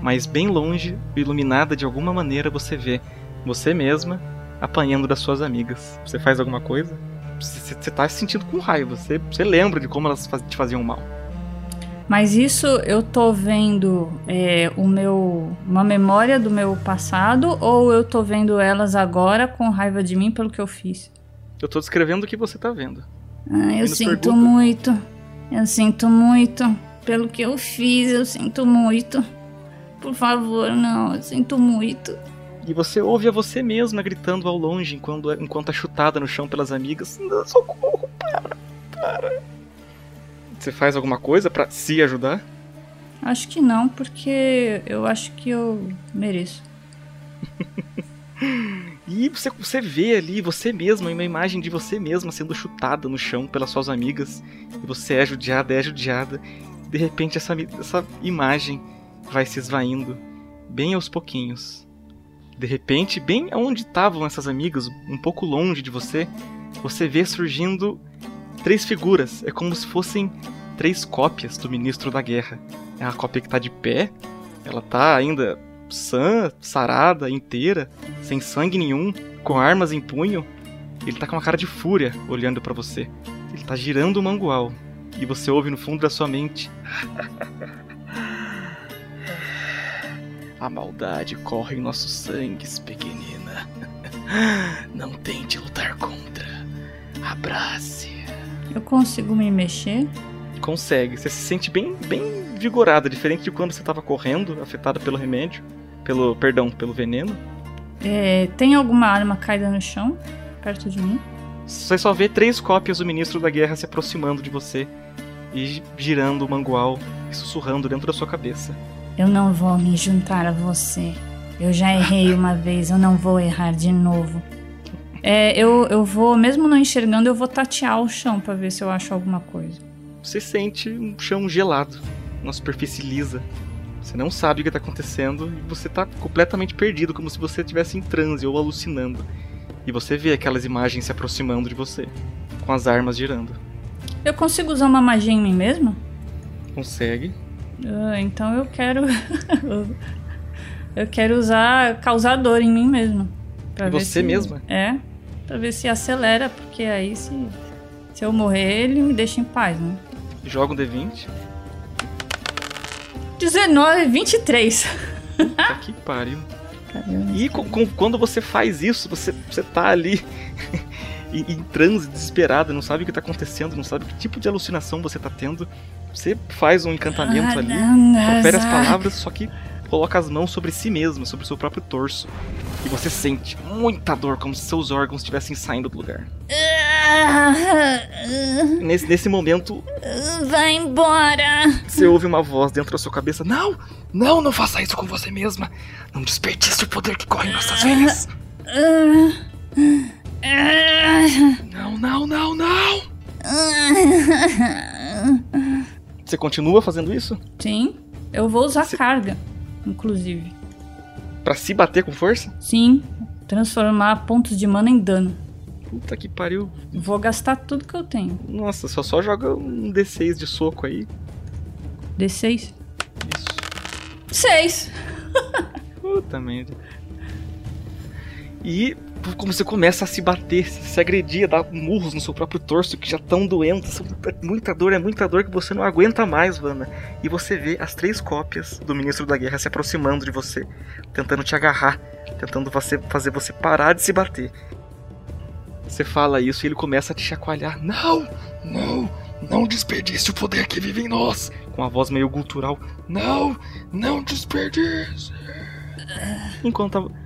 Mas bem longe, iluminada de alguma maneira, você vê você mesma apanhando das suas amigas. Você faz alguma coisa? Você, você tá se sentindo com raiva, você, você lembra de como elas te faziam mal. Mas isso eu tô vendo é, o meu uma memória do meu passado ou eu tô vendo elas agora com raiva de mim pelo que eu fiz? Eu tô descrevendo o que você tá vendo. Ah, eu sinto pergunta. muito. Eu sinto muito pelo que eu fiz. Eu sinto muito. Por favor, não. Eu sinto muito. E você ouve a você mesma gritando ao longe enquanto, enquanto é chutada no chão pelas amigas. "Não, Socorro, para, para. Você faz alguma coisa pra se ajudar? Acho que não, porque eu acho que eu mereço. E você, você vê ali você mesma, uma imagem de você mesma sendo chutada no chão pelas suas amigas. E você é judiada, é judiada. De repente essa, essa imagem vai se esvaindo, bem aos pouquinhos. De repente, bem onde estavam essas amigas, um pouco longe de você, você vê surgindo três figuras. É como se fossem três cópias do ministro da guerra. É a cópia que tá de pé, ela tá ainda sã, sarada, inteira, sem sangue nenhum, com armas em punho. Ele tá com uma cara de fúria olhando para você. Ele tá girando o mangual. E você ouve no fundo da sua mente. A maldade corre em nossos sangues, pequenina. Não tente lutar contra. Abrace. Eu consigo me mexer? Consegue. Você se sente bem, bem vigorada, diferente de quando você estava correndo, afetada pelo remédio, pelo, perdão, pelo veneno. É, tem alguma arma caída no chão perto de mim? Você só vê três cópias do ministro da guerra se aproximando de você e girando o mangual e sussurrando dentro da sua cabeça. Eu não vou me juntar a você. Eu já errei uma vez, eu não vou errar de novo. É, eu, eu vou, mesmo não enxergando, eu vou tatear o chão para ver se eu acho alguma coisa. Você sente um chão gelado, uma superfície lisa. Você não sabe o que está acontecendo e você está completamente perdido, como se você estivesse em transe ou alucinando. E você vê aquelas imagens se aproximando de você, com as armas girando. Eu consigo usar uma magia em mim mesmo? Consegue. Ah, então eu quero. eu quero usar causador em mim mesmo. Pra você se... mesma? É. Pra ver se acelera, porque aí se, se eu morrer, ele me deixa em paz, né? Joga um D20. 19, 23. Puta que pariu. Caramba, e com, com, quando você faz isso, você, você tá ali em, em transe, desesperado, não sabe o que tá acontecendo, não sabe que tipo de alucinação você tá tendo. Você faz um encantamento ali, confere as palavras, só que coloca as mãos sobre si mesmo, sobre o seu próprio torso. E você sente muita dor, como se seus órgãos estivessem saindo do lugar. Nesse, nesse momento. Vai embora! Você ouve uma voz dentro da sua cabeça: Não! Não, não faça isso com você mesma! Não desperdice o poder que corre em nossas veias! Não, não, não, não! Você continua fazendo isso? Sim. Eu vou usar carga, inclusive. Para se bater com força? Sim. Transformar pontos de mana em dano. Puta que pariu. Vou gastar tudo que eu tenho. Nossa, só só joga um D6 de soco aí. D6? Isso. 6! Puta merda. E como você começa a se bater, se agredir, a dar murros no seu próprio torso que já estão doendo. É muita dor, é muita dor que você não aguenta mais, Vanna. E você vê as três cópias do Ministro da Guerra se aproximando de você, tentando te agarrar, tentando você, fazer você parar de se bater. Você fala isso e ele começa a te chacoalhar. Não, não, não desperdice o poder que vive em nós. Com a voz meio gutural. Não, não desperdice. Enquanto a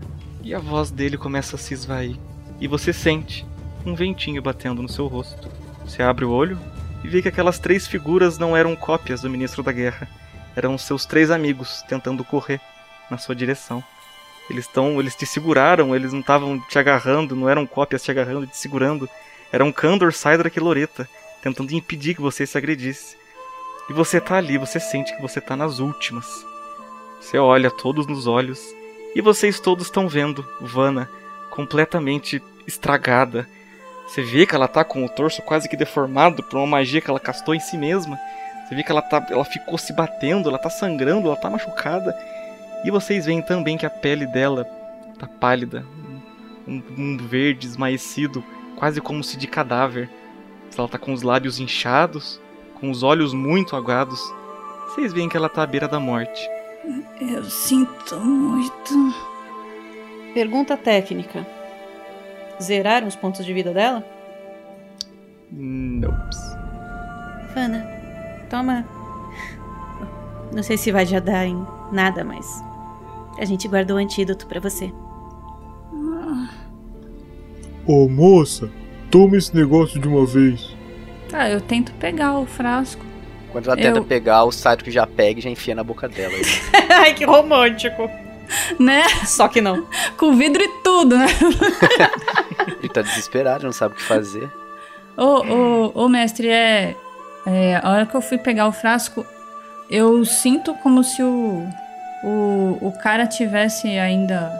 e a voz dele começa a se esvair. E você sente um ventinho batendo no seu rosto. Você abre o olho e vê que aquelas três figuras não eram cópias do ministro da guerra. Eram seus três amigos tentando correr na sua direção. Eles estão, eles te seguraram, eles não estavam te agarrando, não eram cópias te agarrando, te segurando. Eram Candor, Sidrak e Loreta, tentando impedir que você se agredisse. E você tá ali, você sente que você tá nas últimas. Você olha todos nos olhos e vocês todos estão vendo Vanna completamente estragada. Você vê que ela tá com o torso quase que deformado por uma magia que ela castou em si mesma. Você vê que ela, tá, ela ficou se batendo, ela tá sangrando, ela tá machucada. E vocês veem também que a pele dela tá pálida, um, um verde esmaecido, quase como se de cadáver. Ela tá com os lábios inchados, com os olhos muito aguados. Vocês veem que ela tá à beira da morte. Eu sinto muito. Pergunta técnica: Zeraram os pontos de vida dela? Nope. Fana, toma. Não sei se vai já dar em nada, mas a gente guardou o antídoto para você. Ô oh, moça, toma esse negócio de uma vez. Tá, eu tento pegar o frasco. Quando ela tenta pegar, o Saito já pega e já enfia na boca dela. Ai, que romântico. Né? Só que não. Com vidro e tudo, né? Ele tá desesperado, não sabe o que fazer. Ô, ô, ô, mestre, é, é. A hora que eu fui pegar o frasco, eu sinto como se o. O, o cara tivesse ainda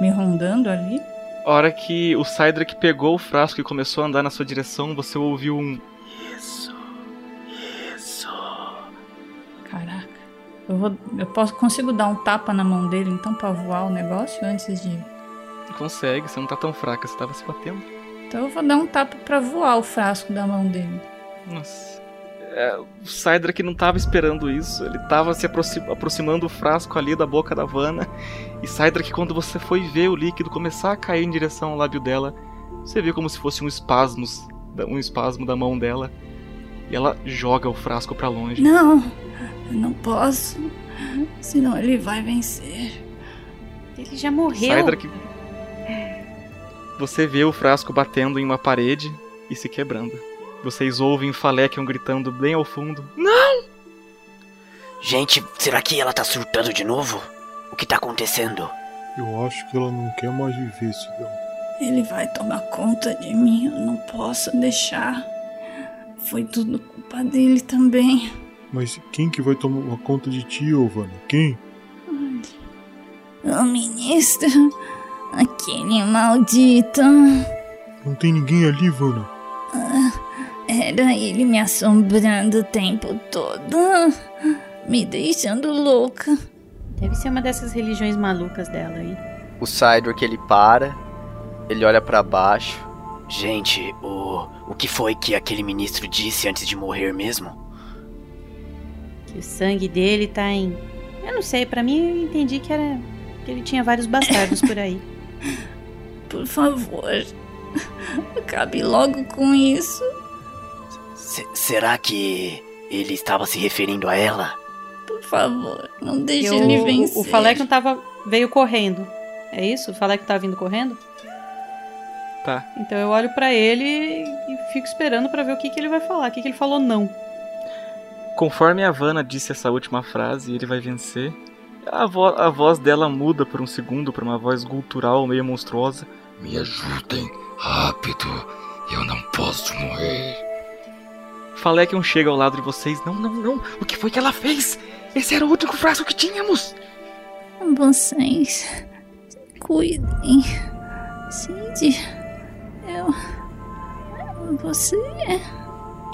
me rondando ali. A hora que o Cydrak pegou o frasco e começou a andar na sua direção, você ouviu um. Eu, vou, eu posso, consigo dar um tapa na mão dele então pra voar o negócio antes de. Consegue, você não tá tão fraca, você tava se batendo. Então eu vou dar um tapa pra voar o frasco da mão dele. Nossa. É, o Cydrak não tava esperando isso, ele tava se aproxi- aproximando o frasco ali da boca da Vanna. E Cydrak, quando você foi ver o líquido começar a cair em direção ao lábio dela, você viu como se fosse um espasmo, um espasmo da mão dela. E ela joga o frasco pra longe. Não, eu não posso. Senão ele vai vencer. Ele já morreu. Cydrak. Você vê o frasco batendo em uma parede e se quebrando. Vocês ouvem Falekion gritando bem ao fundo. Não! Gente, será que ela tá surtando de novo? O que tá acontecendo? Eu acho que ela não quer mais viver, Sidão. Ele vai tomar conta de mim, eu não posso deixar. Foi tudo culpa dele também. Mas quem que vai tomar conta de ti, Ovana? Quem? O ministro, aquele maldito. Não tem ninguém ali, Vana. Ah, Era ele me assombrando o tempo todo, me deixando louca. Deve ser uma dessas religiões malucas dela aí. O Cydrak ele para, ele olha pra baixo. Gente, o. O que foi que aquele ministro disse antes de morrer mesmo? Que o sangue dele tá em. Eu não sei, pra mim eu entendi que era. que ele tinha vários bastardos por aí. Por favor, acabe logo com isso. Se- será que ele estava se referindo a ela? Por favor, não deixe Eu- ele o- vencer. O Falekion tava. veio correndo. É isso? O Falekion tá vindo correndo? Tá. Então eu olho pra ele e fico esperando pra ver o que, que ele vai falar. O que, que ele falou não. Conforme a Vanna disse essa última frase, ele vai vencer. A, vo- a voz dela muda por um segundo para uma voz gutural meio monstruosa. Me ajudem, rápido. Eu não posso morrer. Falekion chega ao lado de vocês. Não, não, não. O que foi que ela fez? Esse era o único frasco que tínhamos. Vocês cuidem. Cindy, eu. Você.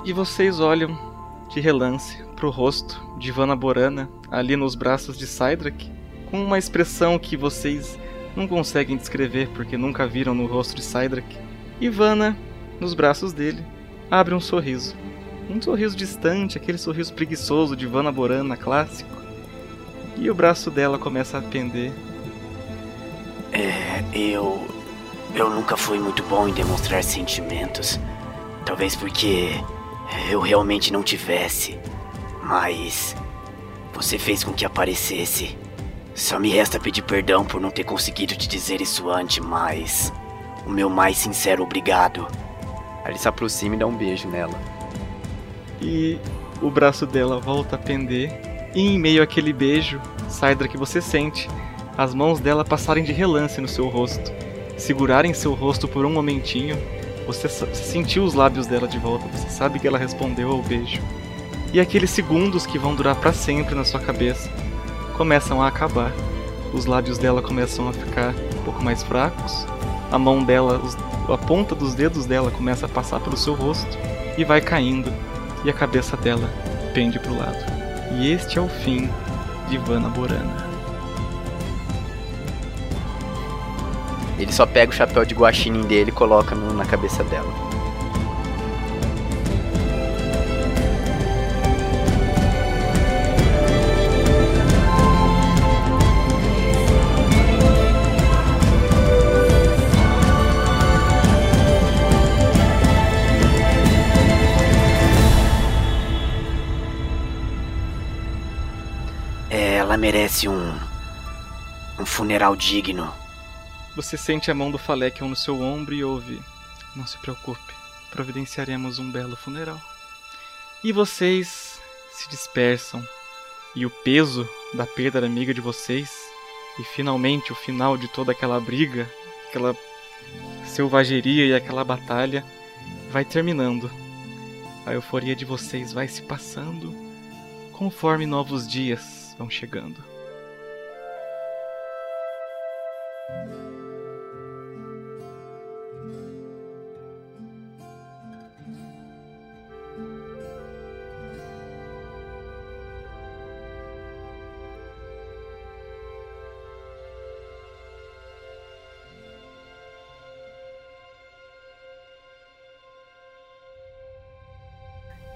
E vocês olham de relance pro rosto de Vanna Borana ali nos braços de Cydrak, com uma expressão que vocês não conseguem descrever porque nunca viram no rosto de Cydrak. E Vanna, nos braços dele, abre um sorriso. Um sorriso distante, aquele sorriso preguiçoso de Vanna Borana clássico. E o braço dela começa a pender. É, eu. Eu nunca fui muito bom em demonstrar sentimentos. Talvez porque eu realmente não tivesse. Mas. Você fez com que aparecesse. Só me resta pedir perdão por não ter conseguido te dizer isso antes, mas. O meu mais sincero obrigado. Aí ele se aproxima e dá um beijo nela. E o braço dela volta a pender. E em meio àquele beijo, Cydra que você sente, as mãos dela passarem de relance no seu rosto, segurarem seu rosto por um momentinho. Você, você sentiu os lábios dela de volta, você sabe que ela respondeu ao beijo. E aqueles segundos que vão durar pra sempre na sua cabeça começam a acabar. Os lábios dela começam a ficar um pouco mais fracos. A mão dela, a ponta dos dedos dela começa a passar pelo seu rosto e vai caindo e a cabeça dela pende pro lado. E este é o fim de Vanna Borana. Ele só pega o chapéu de guaxinim dele e coloca no- na cabeça dela. É, ela merece um. um funeral digno. Você sente a mão do Falekion no seu ombro e ouve: Não se preocupe, providenciaremos um belo funeral. E vocês se dispersam, e o peso da perda da amiga de vocês E finalmente o final de toda aquela briga, aquela selvageria e aquela batalha vai terminando. A euforia de vocês vai se passando conforme novos dias vão chegando.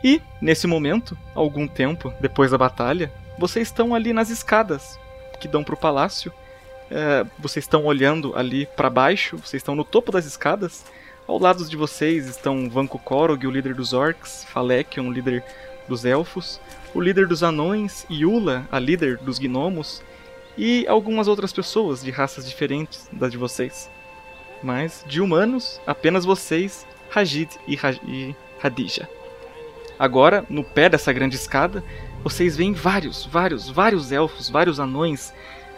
E, nesse momento, algum tempo depois da batalha, vocês estão ali nas escadas que dão para o palácio. É, vocês estão olhando ali para baixo, vocês estão no topo das escadas. Ao lado de vocês estão Vanko Korog, o líder dos orcs, Falekion, o líder dos elfos, o líder dos anões, Yula, a líder dos gnomos, e algumas outras pessoas de raças diferentes das de vocês. Mas, de humanos, apenas vocês, Rajid e, Raj e Hadija. Agora, no pé dessa grande escada, vocês veem vários, vários, vários elfos, vários anões,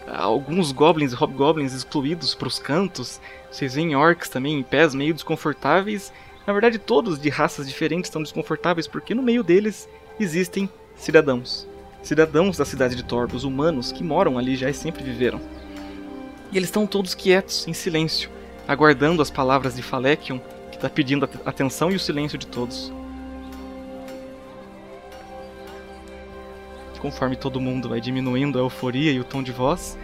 alguns goblins e hobgoblins excluídos para os cantos. Vocês veem orcs também em pés meio desconfortáveis. Na verdade, todos de raças diferentes estão desconfortáveis porque no meio deles existem cidadãos. Cidadãos da cidade de Torbos, humanos que moram ali já e sempre viveram. E eles estão todos quietos, em silêncio, aguardando as palavras de Falekion, que está pedindo a atenção e o silêncio de todos. Conforme todo mundo vai diminuindo a euforia e o tom de voz,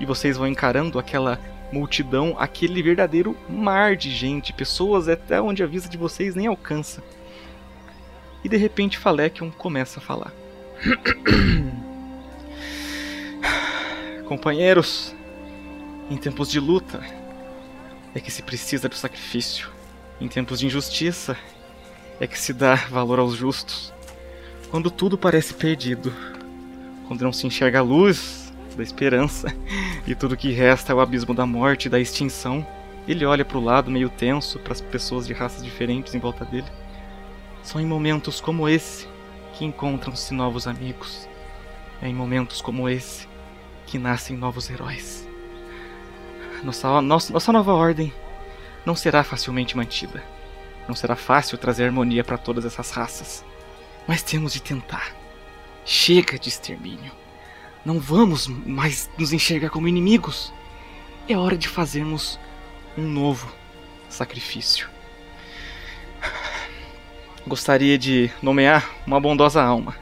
e vocês vão encarando aquela multidão, aquele verdadeiro mar de gente, pessoas até onde a vista de vocês nem alcança. E de repente Falekion começa a falar. Companheiros, em tempos de luta é que se precisa do sacrifício. Em tempos de injustiça é que se dá valor aos justos. Quando tudo parece perdido, quando não se enxerga a luz da esperança e tudo que resta é o abismo da morte e da extinção, ele olha para o lado meio tenso para as pessoas de raças diferentes em volta dele. São em momentos como esse que encontram-se novos amigos. É em momentos como esse que nascem novos heróis. Nossa, nossa, nossa nova ordem não será facilmente mantida. Não será fácil trazer harmonia para todas essas raças. Mas temos de tentar. Chega de extermínio. Não vamos mais nos enxergar como inimigos. É hora de fazermos um novo sacrifício. Gostaria de nomear uma bondosa alma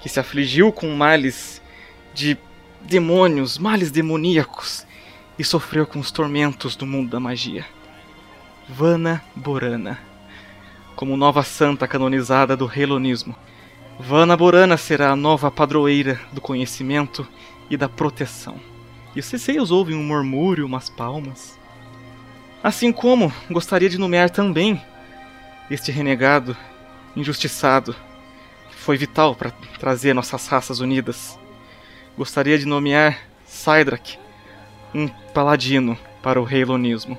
que se afligiu com males de demônios, males demoníacos e sofreu com os tormentos do mundo da magia. Vana Borana, como nova santa canonizada do helonismo Vana Borana será a nova padroeira do conhecimento e da proteção. E os Ceceios ouvem um murmúrio, umas palmas. Assim como gostaria de nomear também este renegado, injustiçado, que foi vital para trazer nossas raças unidas. Gostaria de nomear Sidrak, um paladino para o Heilonismo.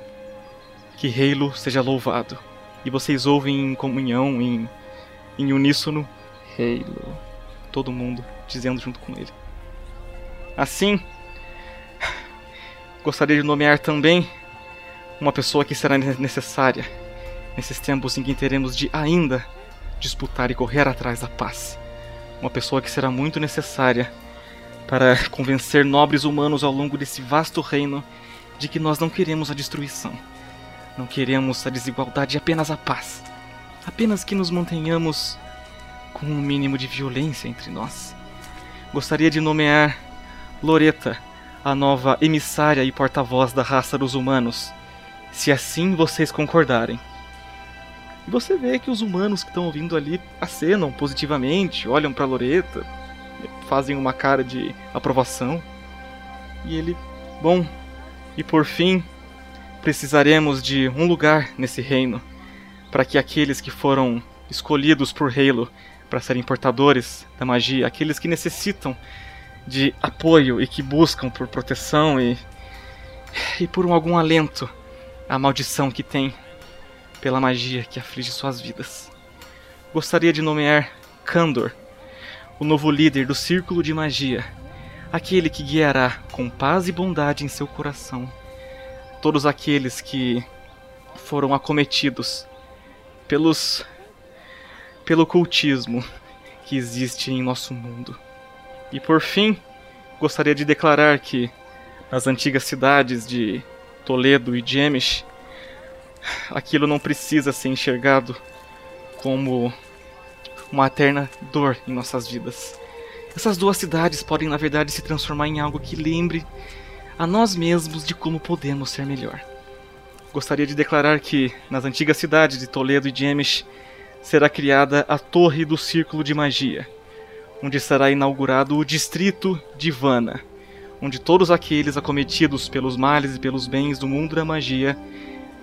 Que Heilo seja louvado. E vocês ouvem em comunhão, em, em uníssono, Halo. Todo mundo dizendo junto com ele. Assim, gostaria de nomear também uma pessoa que será necessária nesses tempos em que teremos de ainda disputar e correr atrás da paz. Uma pessoa que será muito necessária para convencer nobres humanos ao longo desse vasto reino de que nós não queremos a destruição. Não queremos a desigualdade, apenas a paz. Apenas que nos mantenhamos com um mínimo de violência entre nós. Gostaria de nomear Loreta, a nova emissária e porta-voz da raça dos humanos, se assim vocês concordarem. E você vê que os humanos que estão ouvindo ali acenam positivamente, olham para Loreta, fazem uma cara de aprovação. E ele, bom, e por fim, precisaremos de um lugar nesse reino para que aqueles que foram escolhidos por Halo para serem portadores da magia, aqueles que necessitam de apoio e que buscam por proteção e, e por um, algum alento à maldição que tem pela magia que aflige suas vidas. Gostaria de nomear Kandor, o novo líder do Círculo de Magia, aquele que guiará com paz e bondade em seu coração todos aqueles que foram acometidos pelos pelo cultismo que existe em nosso mundo. E por fim, gostaria de declarar que nas antigas cidades de Toledo e Jemish, aquilo não precisa ser enxergado como uma eterna dor em nossas vidas. Essas duas cidades podem, na verdade, se transformar em algo que lembre a nós mesmos de como podemos ser melhor. Gostaria de declarar que, nas antigas cidades de Toledo e Jemish, será criada a Torre do Círculo de Magia, onde será inaugurado o Distrito de Vana, onde todos aqueles acometidos pelos males e pelos bens do mundo da magia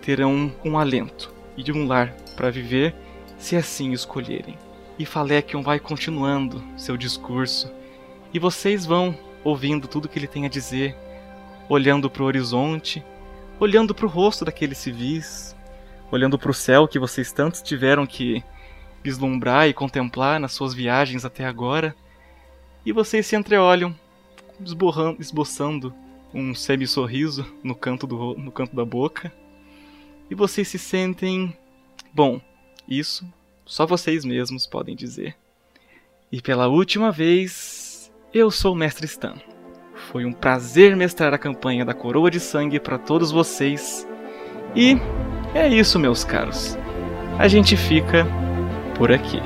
terão um alento e um lar para viver, se assim escolherem. E Falekion vai continuando seu discurso, e vocês vão ouvindo tudo que ele tem a dizer, olhando para o horizonte, olhando para o rosto daqueles civis, olhando para o céu que vocês tanto tiveram que vislumbrar e contemplar nas suas viagens até agora, e vocês se entreolham, esboçando um semi-sorriso no canto, do, no canto da boca, e vocês se sentem. Bom, isso só vocês mesmos podem dizer. E pela última vez, eu sou o Mestre Stan. Foi um prazer mestrar a campanha da Coroa de Sangue para todos vocês. E é isso, meus caros. A gente fica por aqui.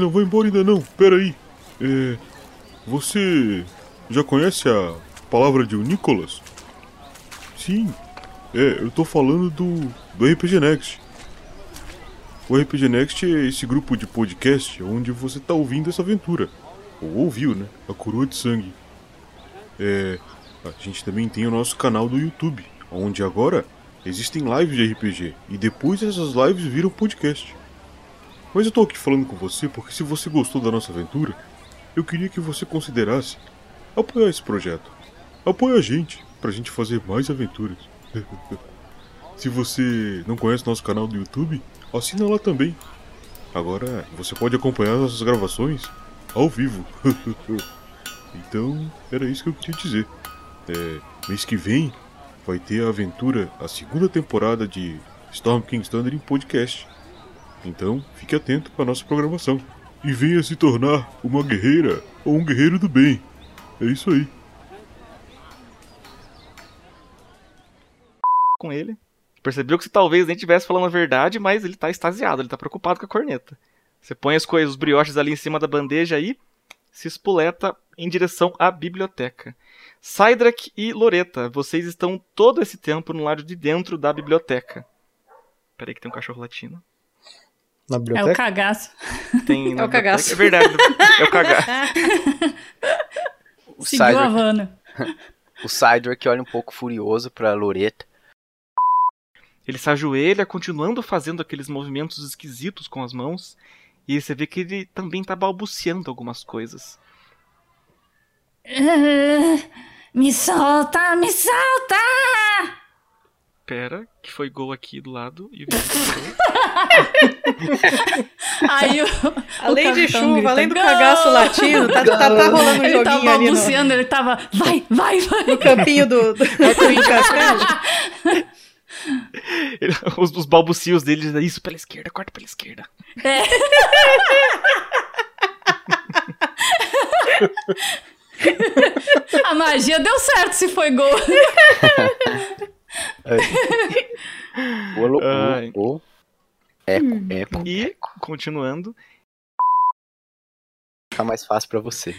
Não vou embora ainda não, pera aí. É, você já conhece a palavra de Nicolas? Sim, é, eu tô falando do, do RPG Next. O RPG Next é esse grupo de podcast onde você tá ouvindo essa aventura. Ou ouviu, né? A coroa de sangue. É, a gente também tem o nosso canal do YouTube, onde agora existem lives de RPG. E depois essas lives viram podcast. Mas eu tô aqui falando com você porque se você gostou da nossa aventura, eu queria que você considerasse apoiar esse projeto. Apoie a gente, pra gente fazer mais aventuras. se você não conhece nosso canal do YouTube, assina lá também. Agora você pode acompanhar nossas gravações ao vivo. então, era isso que eu queria dizer. É, mês que vem vai ter a aventura, a segunda temporada de Storm King's Thunder em podcast. Então, fique atento para nossa programação. E venha se tornar uma guerreira ou um guerreiro do bem. É isso aí. Com ele. Percebeu que você talvez nem estivesse falando a verdade, mas ele tá extasiado, ele tá preocupado com a corneta. Você põe as coisas, os brioches ali em cima da bandeja e se espoleta em direção à biblioteca. Sidrak e Loreta, vocês estão todo esse tempo no lado de dentro da biblioteca. Peraí que tem um cachorro latino. Na É o biblioteca? cagaço. Tem na É o cagaço. É verdade, é o cagaço. O Seguiu a Havana. o Cydor que olha um pouco furioso pra Loreta. Ele se ajoelha, continuando fazendo aqueles movimentos esquisitos com as mãos. E você vê que ele também tá balbuciando algumas coisas. Ah, me solta, me solta! Pera, que foi gol aqui do lado. E o Aí o, Além o de chuva, grita, além do "Gol!" cagaço latindo, tá, tá, tá rolando um Ele tava joguinho ali no, balbuciando, ele tava. Vai, vai, vai! no campinho do, do, do cascalho. Ele- os, os balbucios dele dizem isso pela esquerda, corta pela esquerda. É. A magia deu certo se foi gol. O, o, Ai. o, eco, eco. E, continuando, Tá mais fácil pra você.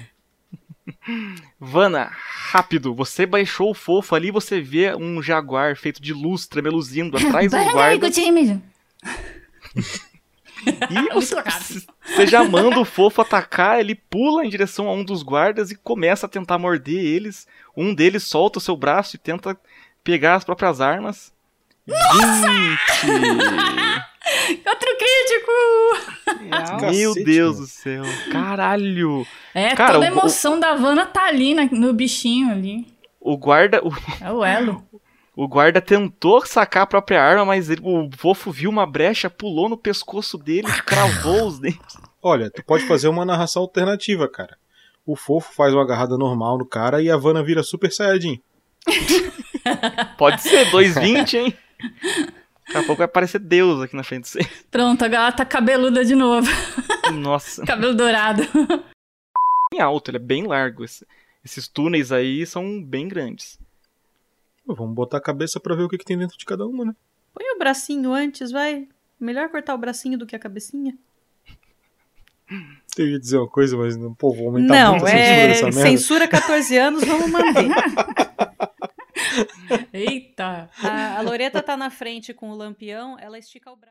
Vana, rápido, você baixou o fofo ali, você vê um jaguar feito de luz tremeluzindo atrás guardas. tímido. E você, você já manda o fofo atacar, ele pula em direção a um dos guardas e começa a tentar morder eles. Um deles solta o seu braço e tenta pegar as próprias armas. Gente! Outro crítico! Meu Cacete, Deus mano. do céu. Caralho! É, Cara, toda a o- emoção da Havana tá ali na- no bichinho ali. O guarda, o, É o elo. o guarda tentou sacar a própria arma, mas ele- o fofo viu uma brecha, pulou no pescoço dele, cravou os dentes. Olha, tu pode fazer uma narração alternativa, cara. O fofo faz uma agarrada normal no cara e a Vanna vira Super Saiyajin. Pode ser 220, hein? Daqui a pouco vai aparecer Deus aqui na frente de você. Pronto, agora ela tá cabeluda de novo. Nossa. Cabelo dourado. Bem alto, ele é bem largo. Esse- esses túneis aí são bem grandes. Pô, Vamos botar a cabeça pra ver o que, que tem dentro de cada uma, né? Põe o bracinho antes, vai. Melhor cortar o bracinho do que a cabecinha. Eu ia dizer uma coisa, mas não, pô, vou aumentar Não, muito a censura é dessa merda. censura 14 anos, vamos manter. Eita. A, a Loreta tá na frente com o lampião, ela estica o braço.